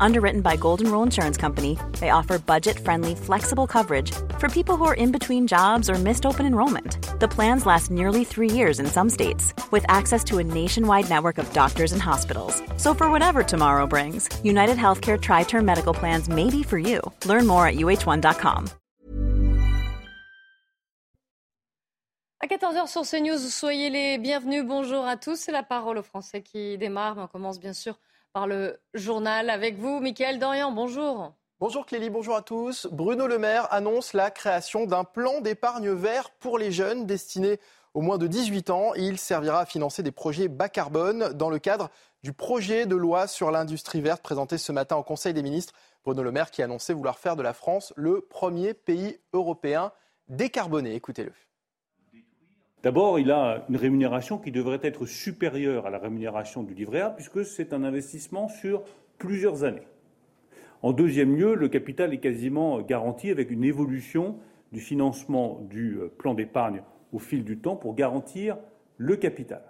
Underwritten by Golden Rule Insurance Company, they offer budget friendly, flexible coverage for people who are in between jobs or missed open enrollment. The plans last nearly three years in some states, with access to a nationwide network of doctors and hospitals. So, for whatever tomorrow brings, United Healthcare Tri Term Medical Plans may be for you. Learn more at uh1.com. À 14h sur CNews, soyez les bienvenus. Bonjour à tous. C'est la parole aux Français qui démarre. On commence bien sûr par le journal avec vous, Mickaël Dorian. Bonjour. Bonjour Clélie, bonjour à tous. Bruno Le Maire annonce la création d'un plan d'épargne vert pour les jeunes destiné aux moins de 18 ans. Il servira à financer des projets bas carbone dans le cadre du projet de loi sur l'industrie verte présenté ce matin au Conseil des ministres. Bruno Le Maire qui a annoncé vouloir faire de la France le premier pays européen décarboné. Écoutez-le. D'abord, il a une rémunération qui devrait être supérieure à la rémunération du livret A, puisque c'est un investissement sur plusieurs années. En deuxième lieu, le capital est quasiment garanti avec une évolution du financement du euh, plan d'épargne au fil du temps pour garantir le capital.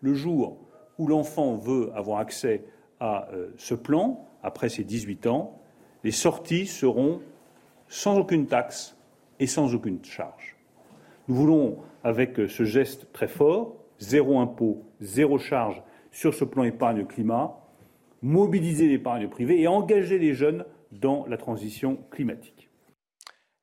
Le jour où l'enfant veut avoir accès à euh, ce plan, après ses 18 ans, les sorties seront sans aucune taxe et sans aucune charge. Nous voulons avec euh, ce geste très fort, zéro impôt, zéro charge sur ce plan épargne climat, mobiliser l'épargne privée et engager les jeunes dans la transition climatique.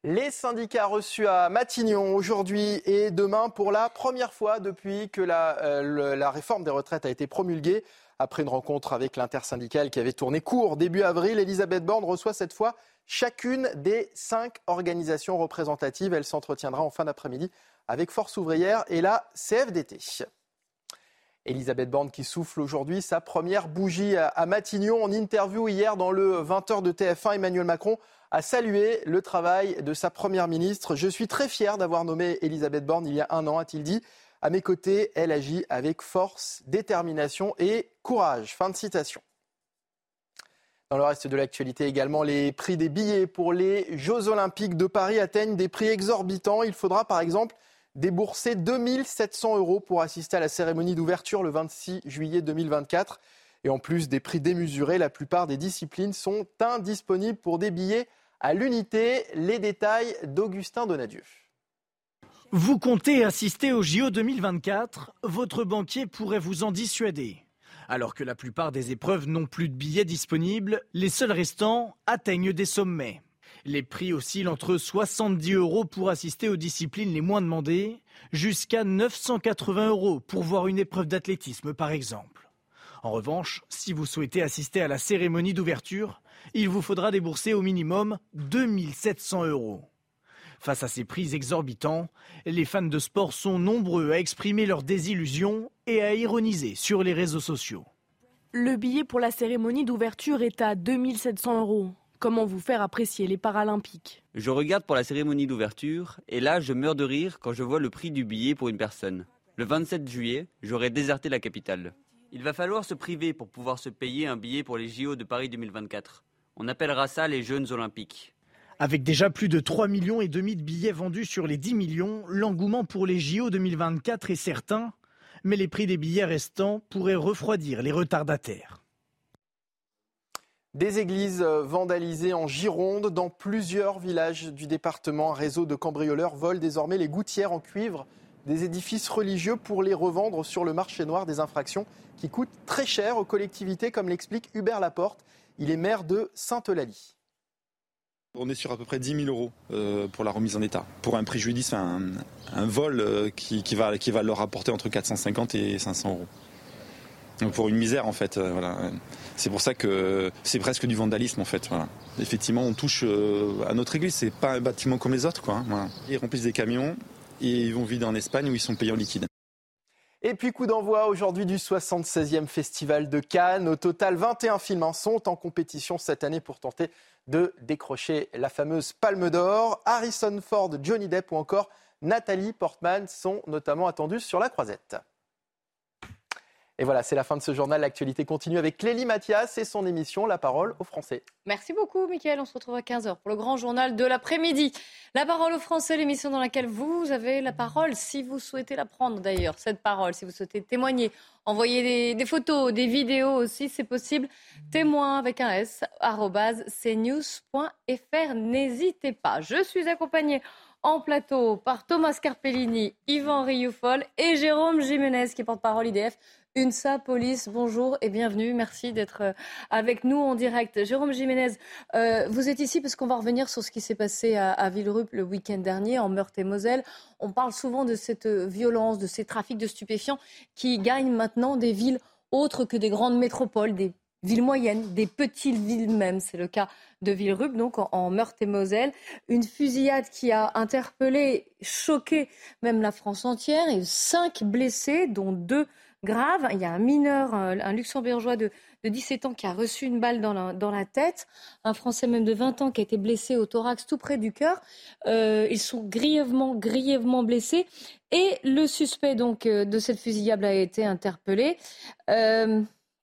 Les syndicats reçus à Matignon aujourd'hui et demain pour la première fois depuis que la, euh, la, réforme des retraites a été promulguée. Après une rencontre avec l'intersyndicale qui avait tourné court début avril, Elisabeth Borne reçoit cette fois chacune des cinq organisations représentatives. Elle s'entretiendra en fin d'après-midi avec Force ouvrière et la CFDT. Elisabeth Borne qui souffle aujourd'hui sa première bougie à Matignon. En interview hier dans le 20h de TF1, Emmanuel Macron a salué le travail de sa première ministre. Je suis très fier d'avoir nommé Elisabeth Borne il y a un an, a-t-il dit. À mes côtés, elle agit avec force, détermination et courage. Fin de citation. Dans le reste de l'actualité également, les prix des billets pour les Jeux Olympiques de Paris atteignent des prix exorbitants. Il faudra par exemple débourser 2700 euros pour assister à la cérémonie d'ouverture le 26 juillet 2024. Et en plus des prix démesurés, la plupart des disciplines sont indisponibles pour des billets à l'unité. Les détails d'Augustin Donadieu. Vous comptez assister au JO 2024 Votre banquier pourrait vous en dissuader. Alors que la plupart des épreuves n'ont plus de billets disponibles, les seuls restants atteignent des sommets. Les prix oscillent entre 70 euros pour assister aux disciplines les moins demandées, jusqu'à 980 euros pour voir une épreuve d'athlétisme par exemple. En revanche, si vous souhaitez assister à la cérémonie d'ouverture, il vous faudra débourser au minimum 2700 euros. Face à ces prix exorbitants, les fans de sport sont nombreux à exprimer leur désillusion et à ironiser sur les réseaux sociaux. Le billet pour la cérémonie d'ouverture est à 2700 euros. Comment vous faire apprécier les Paralympiques? Je regarde pour la cérémonie d'ouverture et là je meurs de rire quand je vois le prix du billet pour une personne. Le 27 juillet, j'aurai déserté la capitale. Il va falloir se priver pour pouvoir se payer un billet pour les JO de Paris 2024. On appellera ça les Jeunes Olympiques. Avec déjà plus de 3 millions et demi de billets vendus sur les 10 millions, l'engouement pour les JO 2024 est certain, mais les prix des billets restants pourraient refroidir les retardataires. Des églises euh, vandalisées en Gironde dans plusieurs villages du département. Un réseau de cambrioleurs vole désormais les gouttières en cuivre des édifices religieux pour les revendre sur le marché noir des infractions qui coûtent très cher aux collectivités, comme l'explique Hubert Laporte. Il est maire de Sainte-Eulalie. On est sur à peu près 10 000 euros euh, pour la remise en état. Pour un préjudice, un, vol euh, qui, va, qui va leur apporter entre 450 et 500 euros pour une misère en fait. Euh, voilà. C'est pour ça que c'est presque du vandalisme en fait. Effectivement, on touche euh, à notre église. C'est pas un bâtiment comme les autres quoi. Hein, ils remplissent des camions et ils vont vider en Espagne où ils sont payés en liquide. Et puis coup d'envoi aujourd'hui du 76e Festival de Cannes. Au total, 21 films sont en compétition cette année pour tenter de décrocher la fameuse Palme d'Or. Harrison Ford, Johnny Depp ou encore Nathalie Portman sont notamment attendus sur la croisette. Et voilà, c'est la fin de ce journal. L'actualité continue avec Clélie Mathias et son émission La parole aux Français. Merci beaucoup, Mickaël. On se retrouve à 15h pour le grand journal de l'après-midi. La parole aux Français, l'émission dans laquelle vous avez la parole, si vous souhaitez la prendre d'ailleurs, cette parole, si vous souhaitez témoigner, envoyer des, photos, des vidéos aussi, c'est possible. Témoin avec un S, cnews.fr. N'hésitez pas. Je suis accompagnée en plateau par Thomas Carpellini, Yvan Rioufol et Jérôme Jiménez qui porte-parole IDF. UNSA Police, bonjour et bienvenue. Merci d'être euh, avec nous en direct. Jérôme Jiménez, euh, vous êtes ici parce qu'on va revenir sur ce qui s'est passé à, à Villerup le week-end dernier, en Meurthe-et-Moselle. On parle souvent de cette violence, de ces trafics de stupéfiants qui gagnent maintenant des villes autres que des grandes métropoles, des villes moyennes, des petites villes même. C'est le cas de Villerup, donc en, Meurthe-et-Moselle. Une fusillade qui a interpellé, choqué même la France entière. Et cinq blessés, dont deux grave. Il y a un mineur, euh, un luxembourgeois de, 17 ans qui a reçu une balle dans la, tête, un Français même de 20 ans qui a été blessé au thorax tout près du cœur. Euh, ils sont grièvement, grièvement blessés. Et le suspect donc euh, de cette fusillade a été interpellé.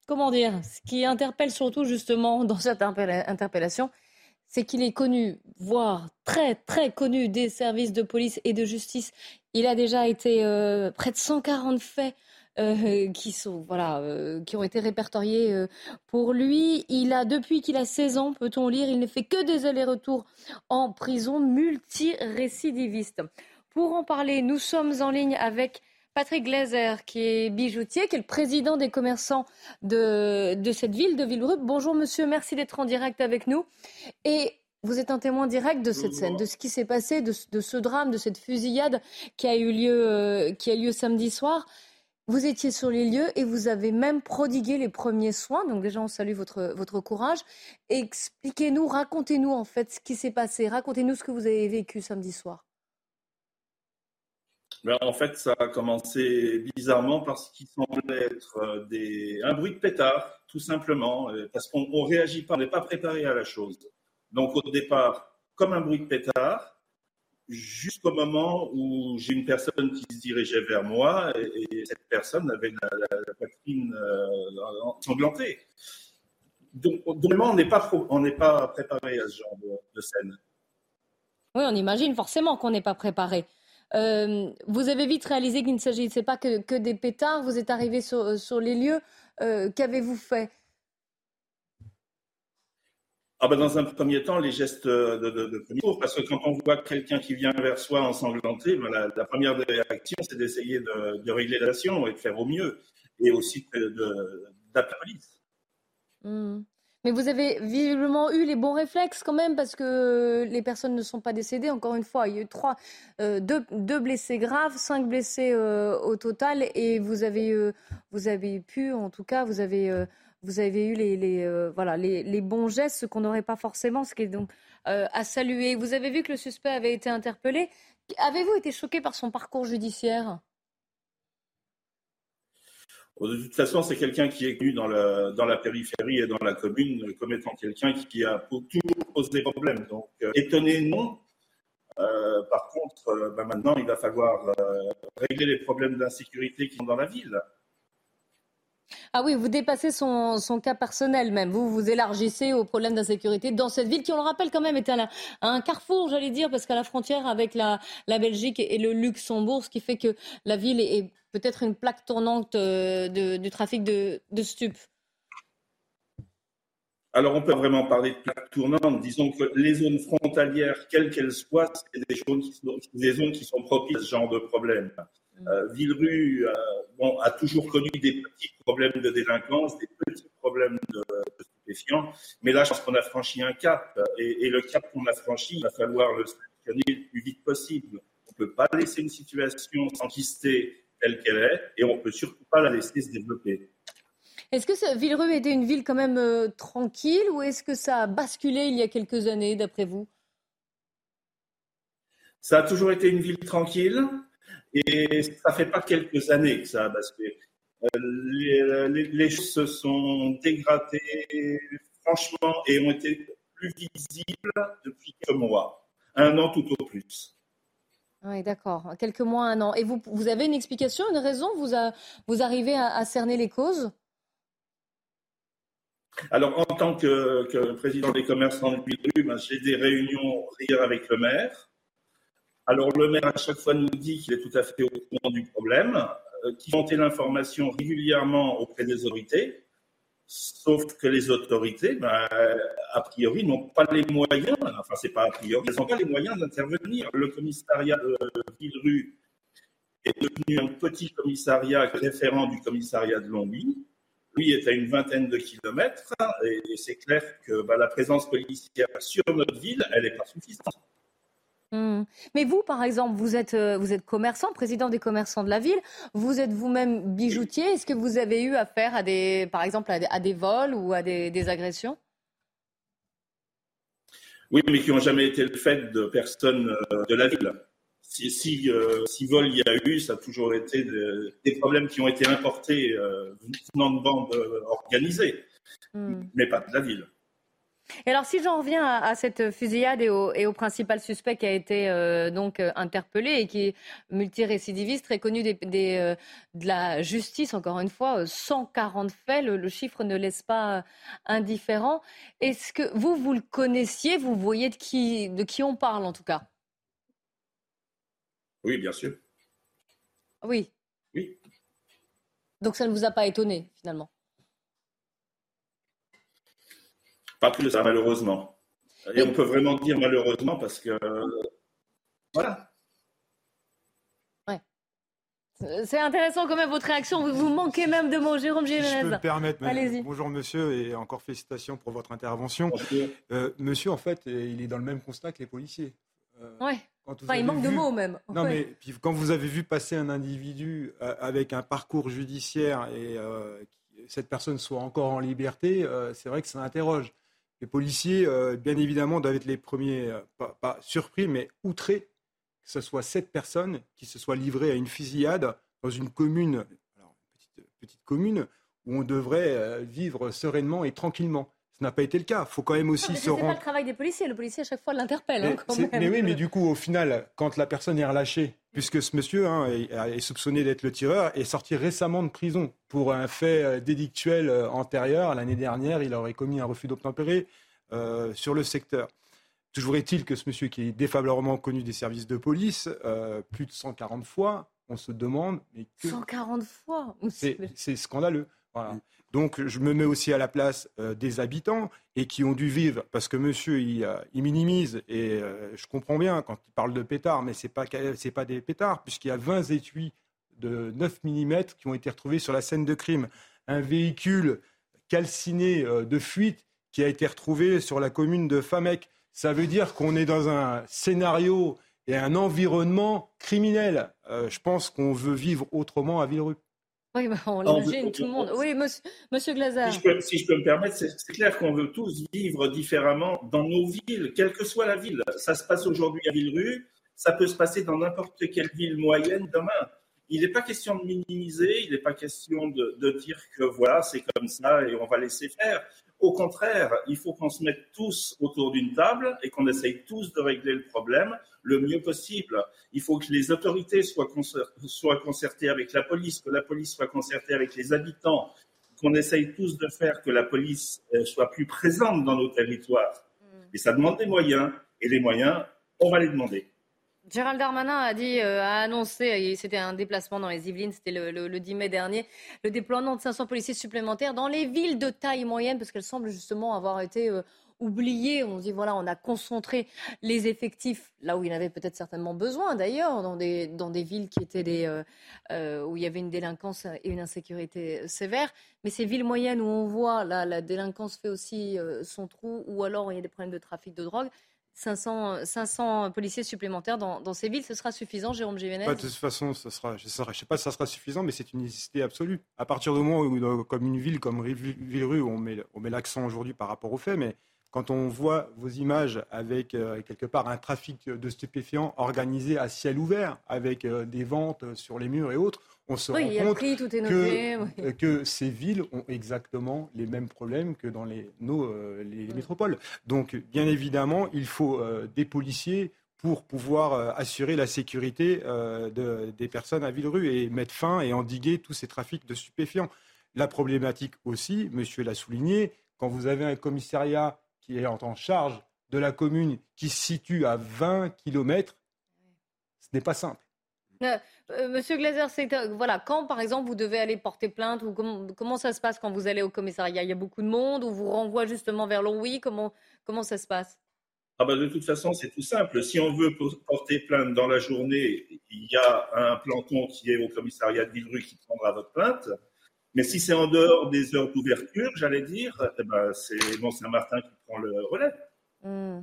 Comment dire Ce qui interpelle surtout justement dans cette interpellation, c'est qu'il est connu, voire très très connu des services de police et de justice. Il a déjà été près de 140 faits euh, qui sont voilà, euh, qui ont été répertoriés euh, pour lui. Il a depuis qu'il a 16 ans, peut-on lire, il ne fait que des allers-retours en prison, multirécidiviste. Pour en parler, nous sommes en ligne avec Patrick Glazer, qui est bijoutier, qui est le président des commerçants de, de cette ville de Villerup. Bonjour monsieur, merci d'être en direct avec nous. Et vous êtes un témoin direct de cette scène, de ce qui s'est passé, de, ce drame, de cette fusillade qui a eu lieu, qui a lieu samedi soir. Vous étiez sur les lieux et vous avez même prodigué les premiers soins. Donc déjà, on salue votre, votre courage. Expliquez-nous, racontez-nous en fait ce qui s'est passé. Racontez-nous ce que vous avez vécu samedi soir. Ben, en fait, ça a commencé bizarrement parce qu'il semblait être euh, des... un bruit de pétard, tout simplement, euh, parce qu'on ne réagit pas, on n'est pas préparé à la chose. Donc au départ, comme un bruit de pétard, jusqu'au moment où j'ai une personne qui se dirigeait vers moi et, cette personne avait la, poitrine euh, ensanglantée. Donc, on n'est pas, pas préparé à ce genre de, scène. Oui, on imagine forcément qu'on n'est pas préparé. Euh, vous avez vite réalisé qu'il ne s'agissait pas que, que, des pétards. Vous êtes arrivé sur, sur les lieux. Euh, qu'avez-vous fait? Ah ben dans un premier temps, les gestes de, de, de premier parce que quand on voit quelqu'un qui vient vers soi ensanglanté, ben la, la première réaction, c'est d'essayer de, de, régler la situation et de faire au mieux, et aussi d'appeler la police. Mais vous avez visiblement eu les bons réflexes quand même, parce que les personnes ne sont pas décédées. Encore une fois, il y a eu trois, euh, deux, blessés graves, cinq blessés euh, au total, et vous avez, euh, vous avez pu, en tout cas, vous avez vous avez eu les, voilà, les, bons gestes, ce qu'on n'aurait pas forcément, ce qui est donc à saluer. Vous avez vu que le suspect avait été interpellé. Avez-vous été choqué par son parcours judiciaire? De toute façon, c'est quelqu'un qui est venu dans, la périphérie et dans la commune comme étant quelqu'un qui, a toujours posé problème. Donc, euh, étonné, non. par contre, bah, maintenant, il va falloir régler les problèmes d'insécurité qui sont dans la ville. Ah oui, vous dépassez son, cas personnel même. Vous vous élargissez aux problèmes d'insécurité dans cette ville qui, on le rappelle quand même, est un, un carrefour, j'allais dire, parce qu'à la frontière avec la, Belgique et le Luxembourg, ce qui fait que la ville est, peut-être une plaque tournante euh, du trafic de, de stupes. Alors, on peut vraiment parler de plaque tournante. Disons que les zones frontalières, quelles qu'elles soient, c'est des, des, zones qui sont propices à ce genre de problème. Euh, Villerue euh, bon, a toujours connu des petits problèmes de délinquance, des petits problèmes de, stupéfiants, mais là, je pense qu'on a franchi un cap, et, le cap qu'on a franchi, il va falloir le sanctionner le plus vite possible. On ne peut pas laisser une situation s'enquister telle qu'elle est, et on ne peut surtout pas la laisser se développer. Est-ce que Villerue était une ville quand même euh, tranquille ou est-ce que ça a basculé il y a quelques années, d'après vous? Ça a toujours été une ville tranquille. Et ça fait pas quelques années que ça a basculé. Euh, les, choses se sont dégradées franchement et ont été plus visibles depuis quelques mois, un an tout au plus. Oui, d'accord. Quelques mois, un an. Et vous, vous avez une explication, une raison? Vous, vous arrivez à, cerner les causes? Alors, en tant que, président des commerçants de ben, j'ai des réunions régulières avec le maire. Alors, le maire, à chaque fois, nous dit qu'il est tout à fait au courant du problème, euh, qu'il montait l'information régulièrement auprès des autorités. Sauf que les autorités, ben, a priori, n'ont pas les moyens, enfin, c'est pas a priori, elles n'ont pas les moyens d'intervenir. Le commissariat de Villeru est devenu un petit commissariat référent du commissariat de Longwy. Lui est à une vingtaine de kilomètres et, c'est clair que ben, la présence policière sur notre ville, elle n'est pas suffisante. Mmh. Mais vous, par exemple, vous êtes, euh, vous êtes commerçant, président des commerçants de la ville. Vous êtes vous-même bijoutier. Est-ce que vous avez eu affaire à des, par exemple, à des, vols ou à des, agressions? Oui, mais qui n'ont jamais été le fait de personnes euh, de la ville. Si, si, euh, si, vol il y a eu, ça a toujours été des problèmes qui ont été importés venant de bandes organisées, mmh. mais pas de la ville. Et alors, si j'en reviens à, cette fusillade et au, principal suspect qui a été euh, donc euh, interpellé et qui est multirécidiviste, très connu des, euh, de la justice, encore une fois, 140 faits, le, chiffre ne laisse pas indifférent. Est-ce que vous, vous le connaissiez, vous voyez de qui, de qui on parle en tout cas? Oui, bien sûr. Oui. Oui. Donc ça ne vous a pas étonné finalement? Pas plus ça, malheureusement. Et on peut vraiment dire malheureusement parce que. Voilà. Ouais. C'est intéressant quand même votre réaction. Vous, vous manquez même de mots, Jérôme Jiménez. Si je peux me permettre, Allez-y. bonjour monsieur et encore félicitations pour votre intervention. Euh, monsieur, en fait, il est dans le même constat que les policiers. Euh, ouais. Enfin, il manque de mots même. Non, mais puis, quand vous avez vu passer un individu euh, avec un parcours judiciaire et euh, cette personne soit encore en liberté, c'est vrai que ça interroge. Les policiers, euh, bien évidemment, doivent être les premiers, euh, pas, surpris, mais outrés que ce soit sept personnes qui se soient livrées à une fusillade dans une commune, alors, petite, petite commune, où on devrait euh, vivre sereinement et tranquillement. Ce n'a pas été le cas. Il faut quand même aussi se rendre. C'est pas le travail des policiers. Le policier à chaque fois l'interpelle. Hein, mais, oui, mais du coup, au final, quand la personne est relâchée, puisque ce monsieur hein, est, soupçonné d'être le tireur, est sorti récemment de prison pour un fait euh, délictuel euh, antérieur. L'année dernière, il aurait commis un refus d'obtempérer euh, sur le secteur. Toujours est-il que ce monsieur qui est défavorablement connu des services de police, plus de 140 fois, on se demande. Mais 140 fois C'est scandaleux. Donc je me mets aussi à la place euh, des habitants et qui ont dû vivre, parce que monsieur, il, euh, minimise, et euh, je comprends bien quand il parle de pétards, mais ce n'est pas, pas des pétards, puisqu'il y a 20 étuis de 9 mm qui ont été retrouvés sur la scène de crime. Un véhicule calciné de fuite qui a été retrouvé sur la commune de Famec. Ça veut dire qu'on est dans un scénario et un environnement criminel. je pense qu'on veut vivre autrement à Villerupt. Oui, bah, on l'imagine, tout le monde. Oui, monsieur, monsieur Glazard. Si je, peux, me permettre, c'est clair qu'on veut tous vivre différemment dans nos villes, quelle que soit la ville. Ça se passe aujourd'hui à Villerue, ça peut se passer dans n'importe quelle ville moyenne demain. Il n'est pas question de minimiser, il n'est pas question de, de dire que voilà, c'est comme ça et on va laisser faire. Au contraire, il faut qu'on se mette tous autour d'une table et qu'on essaye tous de régler le problème le mieux possible. Il faut que les autorités soient, concertées avec la police, que la police soit concertée avec les habitants, qu'on essaye tous de faire que la police euh, soit plus présente dans nos territoires. Mm. Et ça demande des moyens. Et les moyens, on va les demander. Gérald Darmanin a euh, annoncé, c'était un déplacement dans les Yvelines, c'était le, 10 mai dernier, le déploiement de 500 policiers supplémentaires dans les villes de taille moyenne, parce qu'elles semblent justement avoir été euh, oubliées. On dit, voilà, on a concentré les effectifs là où il y en avait peut-être certainement besoin, d'ailleurs, dans des, dans des villes qui étaient des, euh, où il y avait une délinquance et une insécurité sévère. Mais ces villes moyennes où on voit là, la délinquance fait aussi son trou, ou alors il y a des problèmes de trafic de drogue, 500, 500 policiers supplémentaires dans, ces villes, ce sera suffisant, Jérôme Gévenet De toute façon, ce sera, je ne sais pas si ça sera suffisant, mais c'est une nécessité absolue. À partir du moment où, comme une ville comme Villerue, on met, on met l'accent aujourd'hui par rapport aux faits, mais quand on voit vos images avec euh, quelque part un trafic de stupéfiants organisé à ciel ouvert, avec euh, des ventes sur les murs et autres, on se rend compte que, que, ces villes ont exactement les mêmes problèmes que dans les, nos, euh, les métropoles. Donc, bien évidemment, il faut des policiers pour pouvoir assurer la sécurité des personnes à Villerue et mettre fin et endiguer tous ces trafics de stupéfiants. La problématique aussi, monsieur l'a souligné, quand vous avez un commissariat qui est en charge de la commune qui se situe à 20 km, ce n'est pas simple. Euh, Monsieur Glazer, euh, voilà, quand par exemple vous devez aller porter plainte, ou comment, ça se passe quand vous allez au commissariat? Il y a beaucoup de monde, ou vous renvoie justement vers l'ONWI comment, comment ça se passe? Ah bah de toute façon, c'est tout simple. Si on veut porter plainte dans la journée, il y a un planton qui est au commissariat de Villerue qui prendra votre plainte. Mais si c'est en dehors des heures d'ouverture, j'allais dire, eh ben, c'est Mont-Saint-Martin qui prend le relais. Mmh.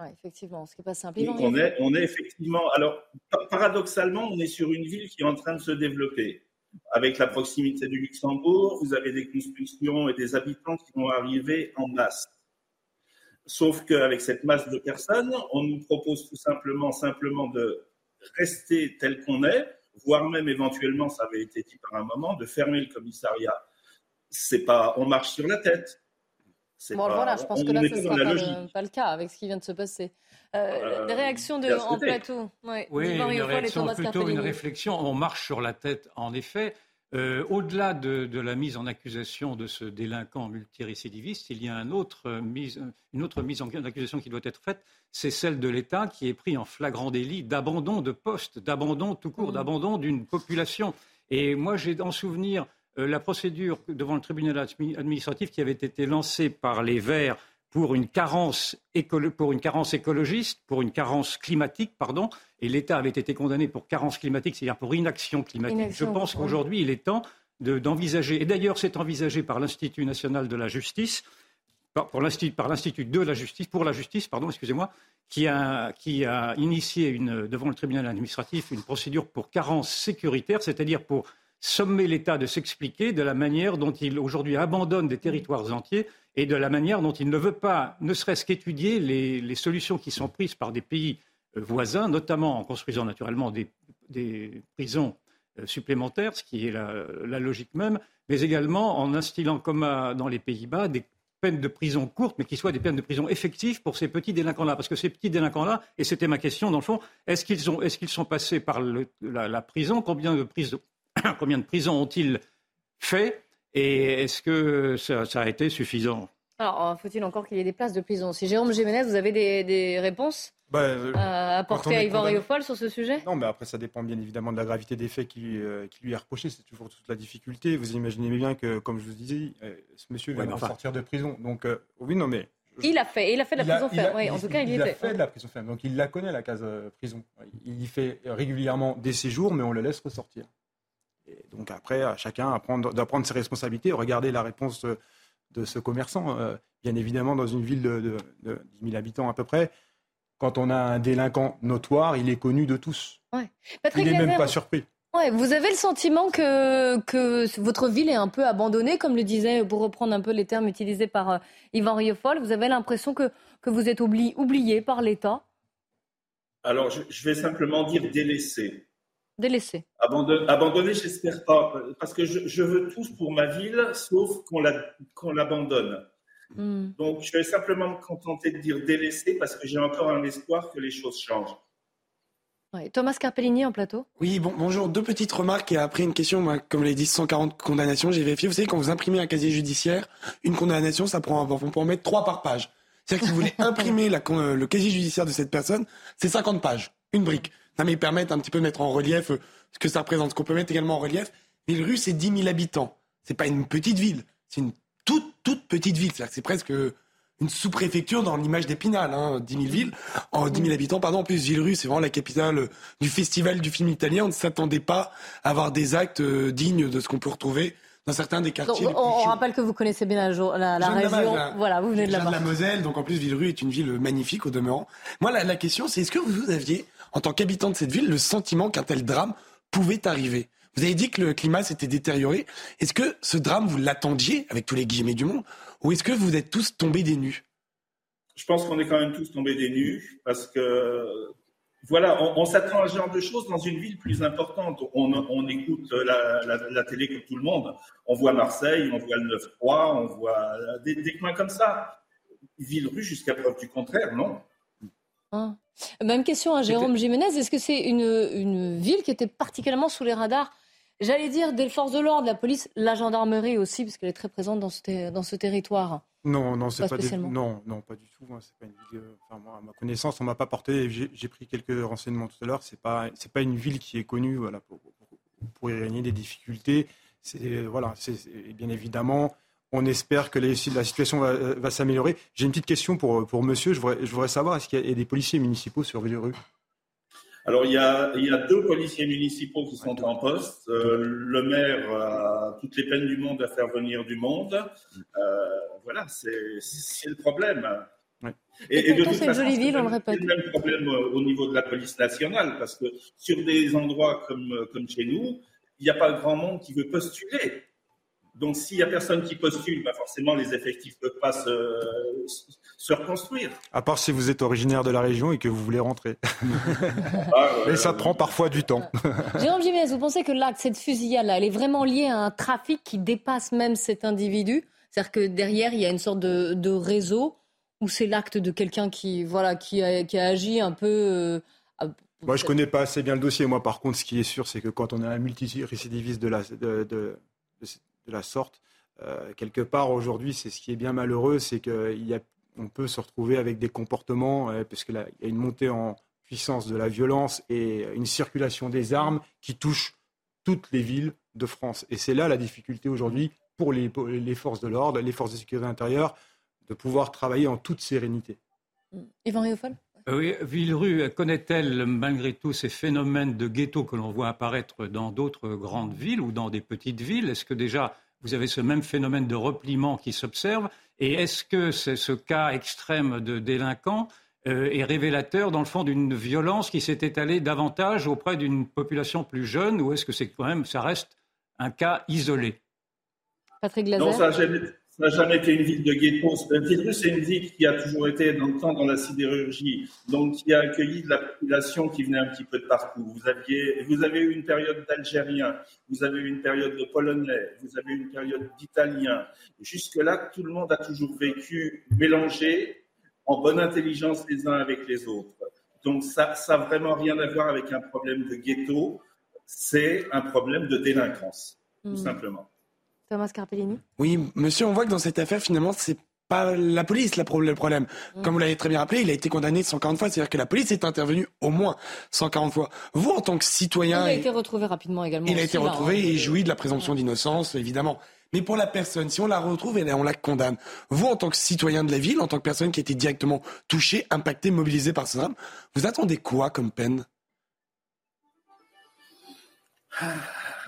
Oui, effectivement, ce qui n'est pas simple. on, est, on est effectivement. Alors, paradoxalement, on est sur une ville qui est en train de se développer. Avec la proximité du Luxembourg, vous avez des constructions et des habitants qui vont arriver en masse. Sauf qu'avec cette masse de personnes, on nous propose tout simplement, simplement de rester tel qu'on est, voire même éventuellement, ça avait été dit par un moment, de fermer le commissariat. C'est pas, on marche sur la tête. Bon, voilà, je pense que là, ce ne sera pas le, cas avec ce qui vient de se passer. Euh, euh des réactions de, en plateau Oui, une réaction, plutôt une réflexion. On marche sur la tête, en effet. Euh, au-delà de, la mise en accusation de ce délinquant multirécidiviste, il y a un autre mise, une autre mise en accusation qui doit être faite, c'est celle de l'État qui est pris en flagrant délit d'abandon de poste, d'abandon tout court, mmh. d'abandon d'une population. Et moi, j'ai en souvenir euh, la procédure devant le tribunal administratif qui avait été lancée par les Verts pour une carence, pour une carence écologiste, pour une carence climatique, pardon, et l'État avait été condamné pour carence climatique, c'est-à-dire pour inaction climatique. Je pense qu'aujourd'hui, il est temps d'envisager, et d'ailleurs c'est envisagé par l'Institut national de la justice, par, l'Institut de la justice, pour la justice, pardon, excusez-moi, qui a, qui a initié une, devant le tribunal administratif une procédure pour carence sécuritaire, c'est-à-dire pour sommer l'État de s'expliquer de la manière dont il aujourd'hui abandonne des territoires entiers et de la manière dont il ne veut pas, ne serait-ce qu'étudier les, solutions qui sont prises par des pays euh, voisins, notamment en construisant naturellement des, prisons euh, supplémentaires, ce qui est la, logique même, mais également en instillant, comme dans les Pays-Bas, des peines de prison courtes, mais qui soient des peines de prison effectives pour ces petits délinquants-là. Parce que ces petits délinquants-là, et c'était ma question dans le fond, est-ce qu'ils sont passés par la, la, prison? Combien de prisons Combien de prisons ont-ils fait Et est-ce que ça, a été suffisant? Alors, faut-il encore qu'il y ait des places de prison? Si Jérôme Jiménez, vous avez des, réponses bah, euh, à apporter à Yvan Riofol sur ce sujet? Non, mais après, ça dépend bien évidemment de la gravité des faits qui, euh, lui est reproché. C'est toujours toute la difficulté. Vous imaginez bien que, comme je vous disais, euh, ce monsieur vient de sortir de prison. Donc, oui, non, mais il a fait, il a fait de la prison ferme. Oui, en tout cas, il, il a fait de la prison ferme. Donc il la connaît la case prison. Il y fait régulièrement des séjours, mais on le laisse ressortir donc après, à chacun d'apprendre ses responsabilités, regarder la réponse de ce commerçant. Euh, bien évidemment, dans une ville de, 10 000 habitants à peu près, quand on a un délinquant notoire, il est connu de tous. il n'est même pas surpris. vous avez le sentiment que, que, votre ville est un peu abandonnée, comme le disait, pour reprendre un peu les termes utilisés par euh, Yvan Riofol. Vous avez l'impression que, que vous êtes oublié par l'État? Alors, je, je, vais simplement dire délaissé. Délaissé. Abandonné, j'espère pas, parce que je, veux tous pour ma ville, sauf qu'on l'abandonne. Hmm. Donc, je vais simplement me contenter de dire délaissé, parce que j'ai encore un espoir que les choses changent. Thomas Carpellini en plateau. Oui, bon, bonjour. Deux petites remarques et après une question. Moi, comme l'ai dit, 140 condamnations, j'ai vérifié. Vous savez, quand vous imprimez un casier judiciaire, une condamnation, ça prend, on peut en mettre trois par page. C'est-à-dire que si vous voulez imprimer le casier judiciaire de cette personne, c'est 50 pages, une brique. Ça mais ils permettent un petit peu de mettre en relief euh, ce que ça représente. Ce qu'on peut mettre également en relief, Villerue, c'est 10 000 habitants. C'est pas une petite ville, c'est une toute, toute petite ville. C'est-à-dire que c'est presque une sous-préfecture dans l'image d'Épinal, hein, 10 000 villes, en 10 000 habitants, pardon. En plus, Villerue, c'est vraiment la capitale euh, du festival du film italien. On ne s'attendait pas à avoir des actes euh, dignes de ce qu'on peut retrouver dans certains des quartiers. Donc, on, rappelle que vous connaissez bien la, la, région. voilà, vous venez de la Moselle, donc en plus Villerue est une ville magnifique au demeurant. Moi, la, la question, c'est est-ce que vous aviez en tant qu'habitant de cette ville, le sentiment qu'un tel drame pouvait arriver. Vous avez dit que le climat s'était détérioré. Est-ce que ce drame, vous l'attendiez, avec tous les guillemets du monde, ou est-ce que vous êtes tous tombés des nues? Je pense qu'on est quand même tous tombés des nues, parce que, voilà, on, s'attend à ce genre de choses dans une ville plus importante. On, écoute la, télé comme tout le monde. On voit Marseille, on voit le 9-3, on voit des, des coins comme ça. Ville-rue, jusqu'à preuve du contraire, non? Hein. Même question à Jérôme Jiménez. Est-ce que c'est une, une ville qui était particulièrement sous les radars? J'allais dire des forces de l'ordre, la police, la gendarmerie aussi, parce qu'elle est très présente dans ce, dans ce territoire. Non, non, c'est pas, non, non, pas du tout. Hein, pas une ville... enfin, moi, à ma connaissance, on m'a pas porté. J'ai pris quelques renseignements tout à l'heure. C'est pas, c'est pas une ville qui est connue, voilà, pour, pour, y gagner des difficultés. C'est voilà, c'est bien évidemment. On espère que la situation va, va s'améliorer. J'ai une petite question pour, pour monsieur. Je voudrais, je voudrais savoir, est-ce qu'il y a des policiers municipaux sur Villerue alors, il y, a, il y, a, deux policiers municipaux qui sont en poste. Euh, le maire a toutes les peines du monde à faire venir du monde. Euh, voilà, c'est le problème. Et, de toute façon, c'est le le même problème euh, au niveau de la police nationale, parce que sur des endroits comme, comme chez nous, il n'y a pas grand monde qui veut postuler. Donc, s'il n'y a personne qui postule, bah forcément, les effectifs ne peuvent pas se, reconstruire. À part si vous êtes originaire de la région et que vous voulez rentrer. Ah, Mais ça prend parfois du temps. Jérôme Jiménez, vous pensez que l'acte, cette fusillade-là, elle est vraiment liée à un trafic qui dépasse même cet individu? C'est-à-dire que derrière, il y a une sorte de, réseau ou c'est l'acte de quelqu'un qui, voilà, qui, a, qui a agi un peu... Euh, moi, je connais pas assez bien le dossier. Moi, par contre, ce qui est sûr, c'est que quand on a un multirécidiviste de la, de, de, de la sorte. Euh, quelque part, aujourd'hui, c'est ce qui est bien malheureux, c'est qu'on peut se retrouver avec des comportements, euh, parce qu'il y a une montée en puissance de la violence et une circulation des armes qui touchent toutes les villes de France. Et c'est là la difficulté aujourd'hui pour les, forces de l'ordre, les forces de sécurité intérieure, de pouvoir travailler en toute sérénité. Yvan oui, Villerue connaît-elle malgré tout ces phénomènes de ghetto que l'on voit apparaître dans d'autres grandes villes ou dans des petites villes? Est-ce que déjà vous avez ce même phénomène de repliement qui s'observe? Et est-ce que ce cas extrême de délinquants euh, est révélateur, dans le fond, d'une violence qui s'est étalée davantage auprès d'une population plus jeune Ou est-ce que c'est quand même, ça reste un cas isolé? Patrick Glaser. Non, ça n'a jamais été une ville de ghetto. Villerue, c'est une ville qui a toujours été dans le temps dans la sidérurgie, donc qui a accueilli de la population qui venait un petit peu de partout. Vous aviez, vous avez eu une période d'Algériens, vous avez eu une période de Polonais, vous avez eu une période d'Italiens. Jusque-là, tout le monde a toujours vécu mélangé, en bonne intelligence les uns avec les autres. Donc ça, ça n'a vraiment rien à voir avec un problème de ghetto, c'est un problème de délinquance, tout hmm. simplement. Thomas Carpellini Oui, monsieur, on voit que dans cette affaire, finalement, c'est pas la police le problème. Mm. Comme vous l'avez très bien rappelé, il a été condamné 140 fois, c'est-à-dire que la police est intervenue au moins 140 fois. Vous, en tant que citoyen... Il a été retrouvé rapidement également. Il a été retrouvé hein. et jouit de la présomption d'innocence, évidemment. Mais pour la personne, si on la retrouve et on la condamne, vous, en tant que citoyen de la ville, en tant que personne qui a été directement touchée, impactée, mobilisée par ce drame, vous attendez quoi comme peine?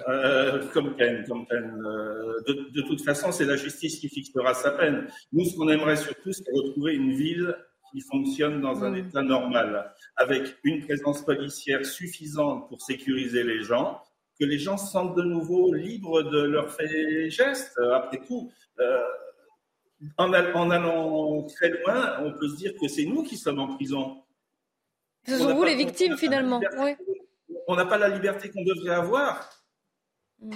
euh, comme peine, comme peine. Euh, de, de, toute façon, c'est la justice qui fixera sa peine. Nous, ce qu'on aimerait surtout, c'est retrouver une ville qui fonctionne dans un état normal, avec une présence policière suffisante pour sécuriser les gens, que les gens se sentent de nouveau libres de leurs faits et gestes. Après tout, euh, en, en, allant très loin, on peut se dire que c'est nous qui sommes en prison. Ce sont vous les victimes, finalement. Oui. On n'a pas la liberté qu'on devrait avoir. Mm.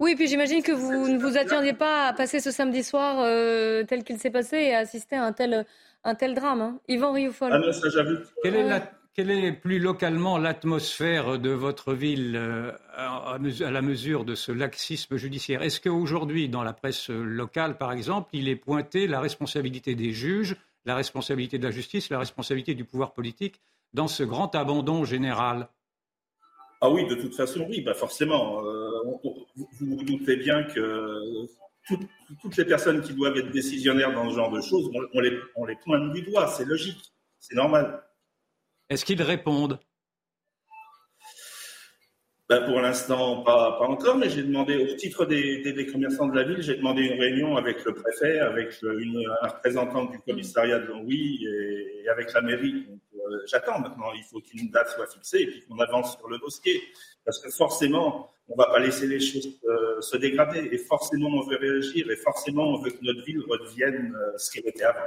Oui, puis j'imagine que vous ne vous attendiez pas à passer ce samedi soir euh, tel qu'il s'est passé et à assister à un tel, un tel drame. Hein. Yvan Rioufol. Ah non, ça j'avoue. Quelle est, quelle est plus localement l'atmosphère de votre ville euh, à, la mesure de ce laxisme judiciaire? Est-ce qu'aujourd'hui, dans la presse locale, par exemple, il est pointé la responsabilité des juges, la responsabilité de la justice, la responsabilité du pouvoir politique dans ce grand abandon général? Ah oui, de toute façon, oui, bah forcément. Euh, vous vous doutez bien que toutes, les personnes qui doivent être décisionnaires dans ce genre de choses, on, les, on les pointe du doigt, c'est logique, c'est normal. Est-ce qu'ils répondent? Ben pour l'instant, pas, pas, encore, mais j'ai demandé, au titre des, des, commerçants de la ville, j'ai demandé une réunion avec le préfet, avec une, un représentant du commissariat de Longwy et, et avec la mairie. Donc, j'attends maintenant. Il faut qu'une date soit fixée et puis qu'on avance sur le dossier. Parce que forcément, on ne va pas laisser les choses euh, se dégrader. Et forcément, on veut réagir. Et forcément, on veut que notre ville redevienne euh, ce qu'elle était avant.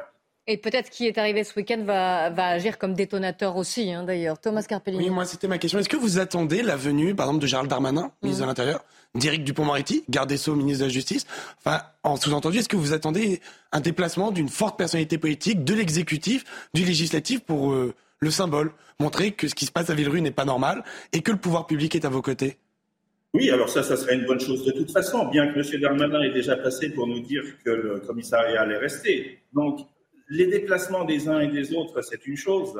Et peut-être qui est arrivé ce week-end va, agir comme détonateur aussi, hein, d'ailleurs. Thomas Carpellini. Oui, moi, c'était ma question. Est-ce que vous attendez la venue, par exemple, de Gérald Darmanin, ministre de mmh. l'Intérieur, d'Éric Dupont-Moretti, garde des Sceaux, ministre de la Justice? Enfin, en sous-entendu, est-ce que vous attendez un déplacement d'une forte personnalité politique, de l'exécutif, du législatif pour le symbole, montrer que ce qui se passe à Villerue n'est pas normal et que le pouvoir public est à vos côtés oui, alors ça, ça serait une bonne chose de toute façon, bien que M. Darmanin ait déjà passé pour nous dire que le commissariat allait rester. Donc, les déplacements des uns et des autres, c'est une chose.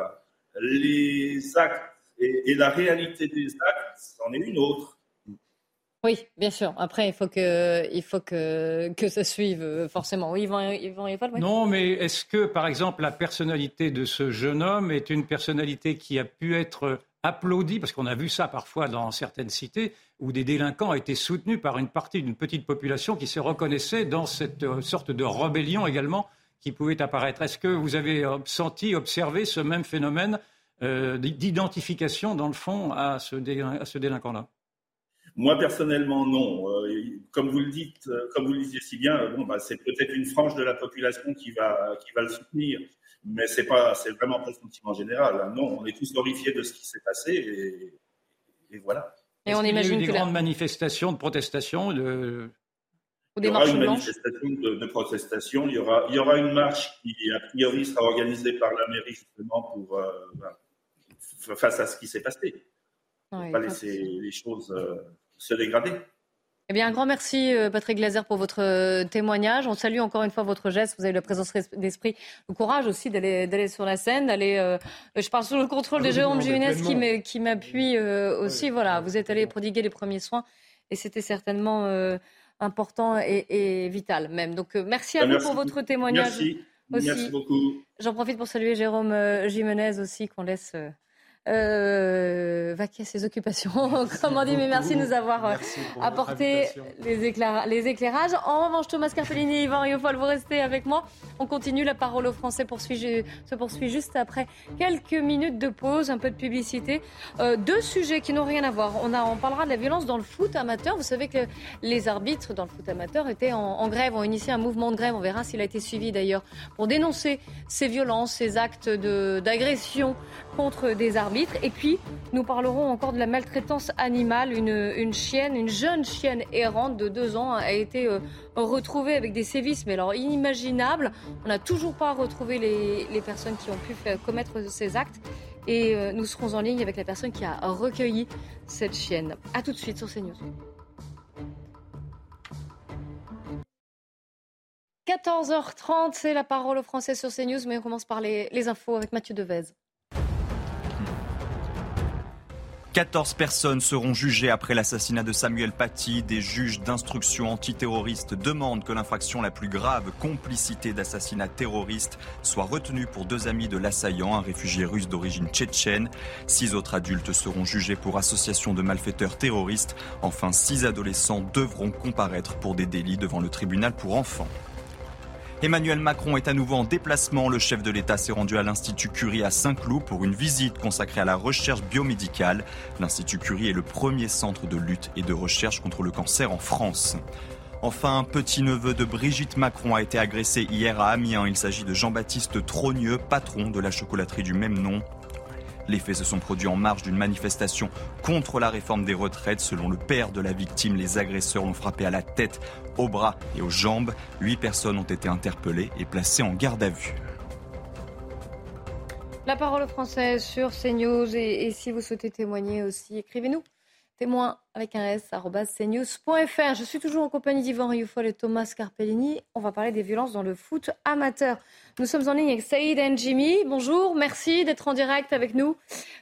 Les actes et, la réalité des actes, c'en est une autre. Oui, bien sûr. Après, il faut que, il faut que, que ça suive euh, forcément. Oui, Yvan, Yvan, oui. Non, mais est-ce que, par exemple, la personnalité de ce jeune homme est une personnalité qui a pu être applaudie, parce qu'on a vu ça parfois dans certaines cités, où des délinquants été soutenus par une partie d'une petite population qui se reconnaissait dans cette euh, sorte de rébellion également qui pouvait apparaître. Est-ce que vous avez senti, observé ce même phénomène euh, d'identification, dans le fond, à ce, délinquant-là? Moi personnellement non. Euh, comme vous le dites, euh, comme vous le disiez si bien, bon, bah, c'est peut-être une frange de la population qui va qui va le soutenir, mais c'est pas, c'est vraiment pas le sentiment général. Hein. Non, on est tous horrifiés de ce qui s'est passé et, voilà. Et on imagine y a eu des grandes manifestations de protestation de... il y aura une manifestation de, protestation. Il y aura il y aura une marche qui a priori sera organisée par la mairie justement pour bah, face à ce qui s'est passé. pas laisser les choses euh, se dégrader. Eh bien, un grand merci, euh, Patrick Glaser, pour votre euh, témoignage. On salue encore une fois votre geste. Vous avez la présence d'esprit, le courage aussi d'aller sur la scène, d'aller. je parle sous le contrôle de Jérôme Jiménez qui m'appuie aussi. Voilà, vous êtes allé prodiguer les premiers soins et c'était certainement important et, vital même. Donc, merci à bah, vous pour votre témoignage. Merci. Merci beaucoup. J'en profite pour saluer Jérôme Jiménez aussi, qu'on laisse euh, vaquer ses occupations, comme on dit, mais merci de nous avoir euh, apporté les, éclairages. En revanche, Thomas Carpellini et Yvan Riofol, vous restez avec moi. On continue, la parole au français poursuit, se poursuit juste après quelques minutes de pause, un peu de publicité. Euh, deux sujets qui n'ont rien à voir. On, a, on parlera de la violence dans le foot amateur. Vous savez que les arbitres dans le foot amateur étaient en, en grève, ont initié un mouvement de grève. On verra s'il a été suivi d'ailleurs pour dénoncer ces violences, ces actes d'agression contre des arbitres. Et puis, nous parlerons encore de la maltraitance animale. Une, chienne, une jeune chienne errante de deux ans a été euh, retrouvée avec des sévices, mais alors inimaginables. On n'a toujours pas retrouvé les, personnes qui ont pu commettre ces actes. Et euh, nous serons en ligne avec la personne qui a recueilli cette chienne. A tout de suite sur CNews. 14h30, c'est la parole au français sur CNews, mais on commence par les, les infos avec Mathieu Devez. 14 personnes seront jugées après l'assassinat de Samuel Paty. Des juges d'instruction antiterroriste demandent que l'infraction la plus grave, complicité d'assassinat terroriste, soit retenue pour deux amis de l'assaillant, un réfugié russe d'origine tchétchène. Six autres adultes seront jugés pour association de malfaiteurs terroristes. Enfin, six adolescents devront comparaître pour des délits devant le tribunal pour enfants. Emmanuel Macron est à nouveau en déplacement. Le chef de l'État s'est rendu à l'Institut Curie à Saint-Cloud pour une visite consacrée à la recherche biomédicale. L'Institut Curie est le premier centre de lutte et de recherche contre le cancer en France. Enfin, un petit-neveu de Brigitte Macron a été agressé hier à Amiens. Il s'agit de Jean-Baptiste Trogneux, patron de la chocolaterie du même nom. Les faits se sont produits en marge d'une manifestation contre la réforme des retraites. Selon le père de la victime, les agresseurs l'ont frappé à la tête, aux bras et aux jambes. Huit personnes ont été interpellées et placées en garde à vue. La parole française sur CNews et, et si vous souhaitez témoigner aussi, écrivez-nous témoin avec un S, cnews.fr. Je suis toujours en compagnie d'Yvan Rioufol et Thomas Carpellini. On va parler des violences dans le foot amateur. Nous sommes en ligne avec Saïd Njimi. Bonjour, merci d'être en direct avec nous.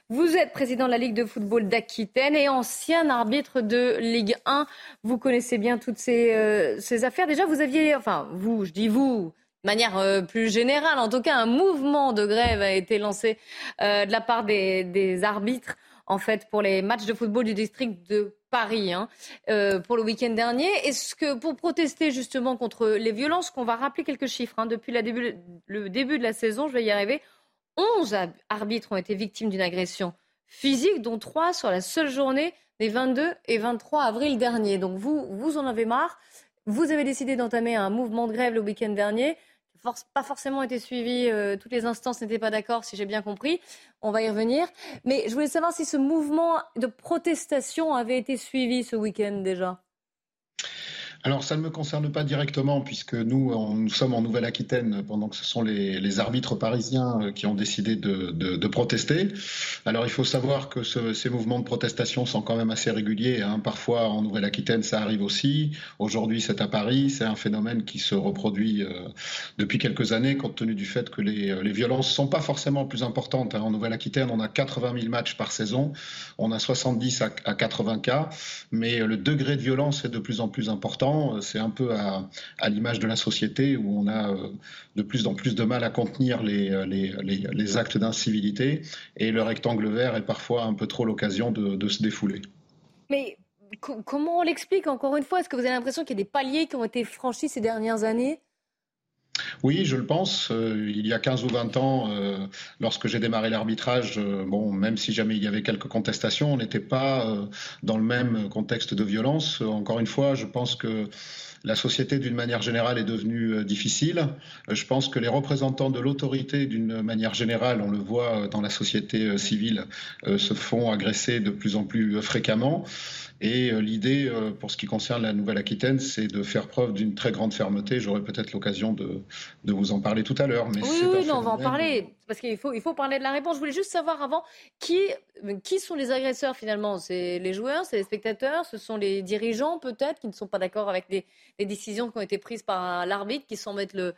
Vous êtes président de la Ligue de football d'Aquitaine et ancien arbitre de Ligue 1. Vous connaissez bien toutes ces, euh, ces affaires. Déjà, vous aviez, enfin, vous, je dis vous, de manière euh, plus générale, en tout cas, un mouvement de grève a été lancé euh, de la part des arbitres en fait, pour les matchs de football du district de Paris hein, euh, pour le week-end dernier. Est-ce que pour protester justement contre les violences, qu'on va rappeler quelques chiffres, hein, depuis le début de la saison, je vais y arriver, 11 arbitres ont été victimes d'une agression physique, dont 3 sur la seule journée des 22 et 23 avril dernier. Donc vous, vous en avez marre. Vous avez décidé d'entamer un mouvement de grève le week-end dernier pas forcément été suivi, euh, toutes les instances n'étaient pas d'accord, si j'ai bien compris. On va y revenir. Mais je voulais savoir si ce mouvement de protestation avait été suivi ce week-end déjà. Alors ça ne me concerne pas directement puisque nous, nous sommes en Nouvelle-Aquitaine pendant que ce sont les, arbitres parisiens euh, qui ont décidé de, protester. Alors il faut savoir que ces mouvements de protestation sont quand même assez réguliers. Hein. Parfois en Nouvelle-Aquitaine ça arrive aussi. Aujourd'hui c'est à Paris. C'est un phénomène qui se reproduit euh, depuis quelques années compte tenu du fait que les, euh, violences sont pas forcément plus importantes. Hein. En Nouvelle-Aquitaine on a 80 000 matchs par saison. On a 70 à, à 80 cas. Mais le degré de violence est de plus en plus important. Euh, c'est un peu à, l'image de la société où on a euh, de plus en plus de mal à contenir euh, les, actes d'incivilité et le rectangle vert est parfois un peu trop l'occasion de, se défouler. Mais comment on l'explique encore une fois? Est-ce que vous avez l'impression qu'il y a des paliers qui ont été franchis ces dernières années? Oui, je le pense. il y a 15 ou 20 ans, lorsque j'ai démarré l'arbitrage, bon, même si jamais il y avait quelques contestations, on n'était pas dans le même contexte de violence. Encore une fois, je pense que la société, d'une manière générale, est devenue difficile. Je pense que les représentants de l'autorité, d'une manière générale, on le voit dans la société civile, se font agresser de plus en plus fréquemment. Et euh, l'idée, euh, pour ce qui concerne la Nouvelle-Aquitaine, c'est de faire preuve d'une très grande fermeté. J'aurai peut-être l'occasion de, de, vous en parler tout à l'heure. oui, oui, on va en parler, parce qu'il faut, il faut parler de la réponse. Je voulais juste savoir avant, qui, qui sont les agresseurs finalement? C'est les joueurs, c'est les spectateurs, ce sont les dirigeants peut-être qui ne sont pas d'accord avec les, les, décisions qui ont été prises par l'arbitre, qui sont mettre le,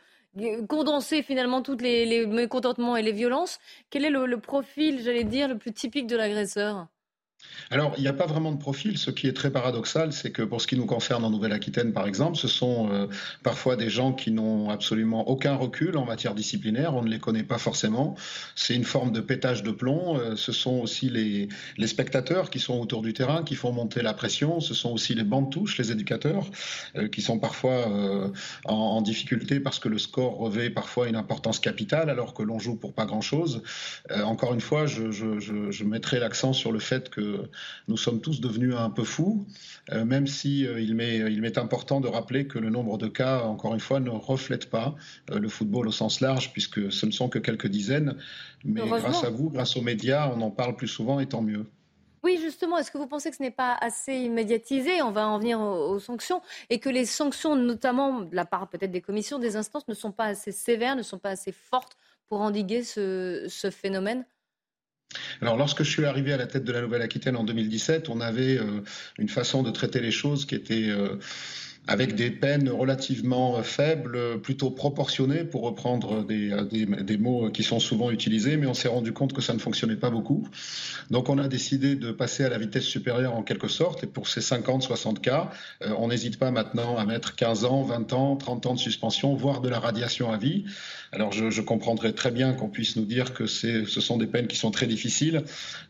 condenser finalement tous les, les, mécontentements et les violences? Quel est le profil, j'allais dire, le plus typique de l'agresseur? Alors, il n'y a pas vraiment de profil. Ce qui est très paradoxal, c'est que pour ce qui nous concerne en Nouvelle-Aquitaine, par exemple, ce sont euh, parfois des gens qui n'ont absolument aucun recul en matière disciplinaire. On ne les connaît pas forcément. C'est une forme de pétage de plomb. Euh, ce sont aussi les, spectateurs qui sont autour du terrain, qui font monter la pression. Ce sont aussi les bancs de touche, les éducateurs, euh, qui sont parfois en, difficulté parce que le score revêt parfois une importance capitale alors que l'on joue pour pas grand-chose. encore une fois, je, je mettrai l'accent sur le fait que nous sommes tous devenus un peu fous, euh, même si euh, il m'est important de rappeler que le nombre de cas, encore une fois, ne reflète pas euh, le football au sens large, puisque ce ne sont que quelques dizaines. Mais grâce à vous, grâce aux médias, on en parle plus souvent et tant mieux. Oui, justement, est-ce que vous pensez que ce n'est pas assez médiatisé On va en venir aux, sanctions et que les sanctions, notamment de la part peut-être des commissions, des instances, ne sont pas assez sévères, ne sont pas assez fortes pour endiguer ce phénomène? Alors, lorsque je suis arrivé à la tête de la Nouvelle-Aquitaine en 2017, on avait euh, une façon de traiter les choses qui était euh, avec des peines relativement faibles, plutôt proportionnées, pour reprendre des, des, mots qui sont souvent utilisés, mais on s'est rendu compte que ça ne fonctionnait pas beaucoup. Donc on a décidé de passer à la vitesse supérieure en quelque sorte, et pour ces 50, 60 cas, euh, on n'hésite pas maintenant à mettre 15 ans, 20 ans, 30 ans de suspension, voire de la radiation à vie. Alors je, je comprendrais très bien qu'on puisse nous dire que ce sont des peines qui sont très difficiles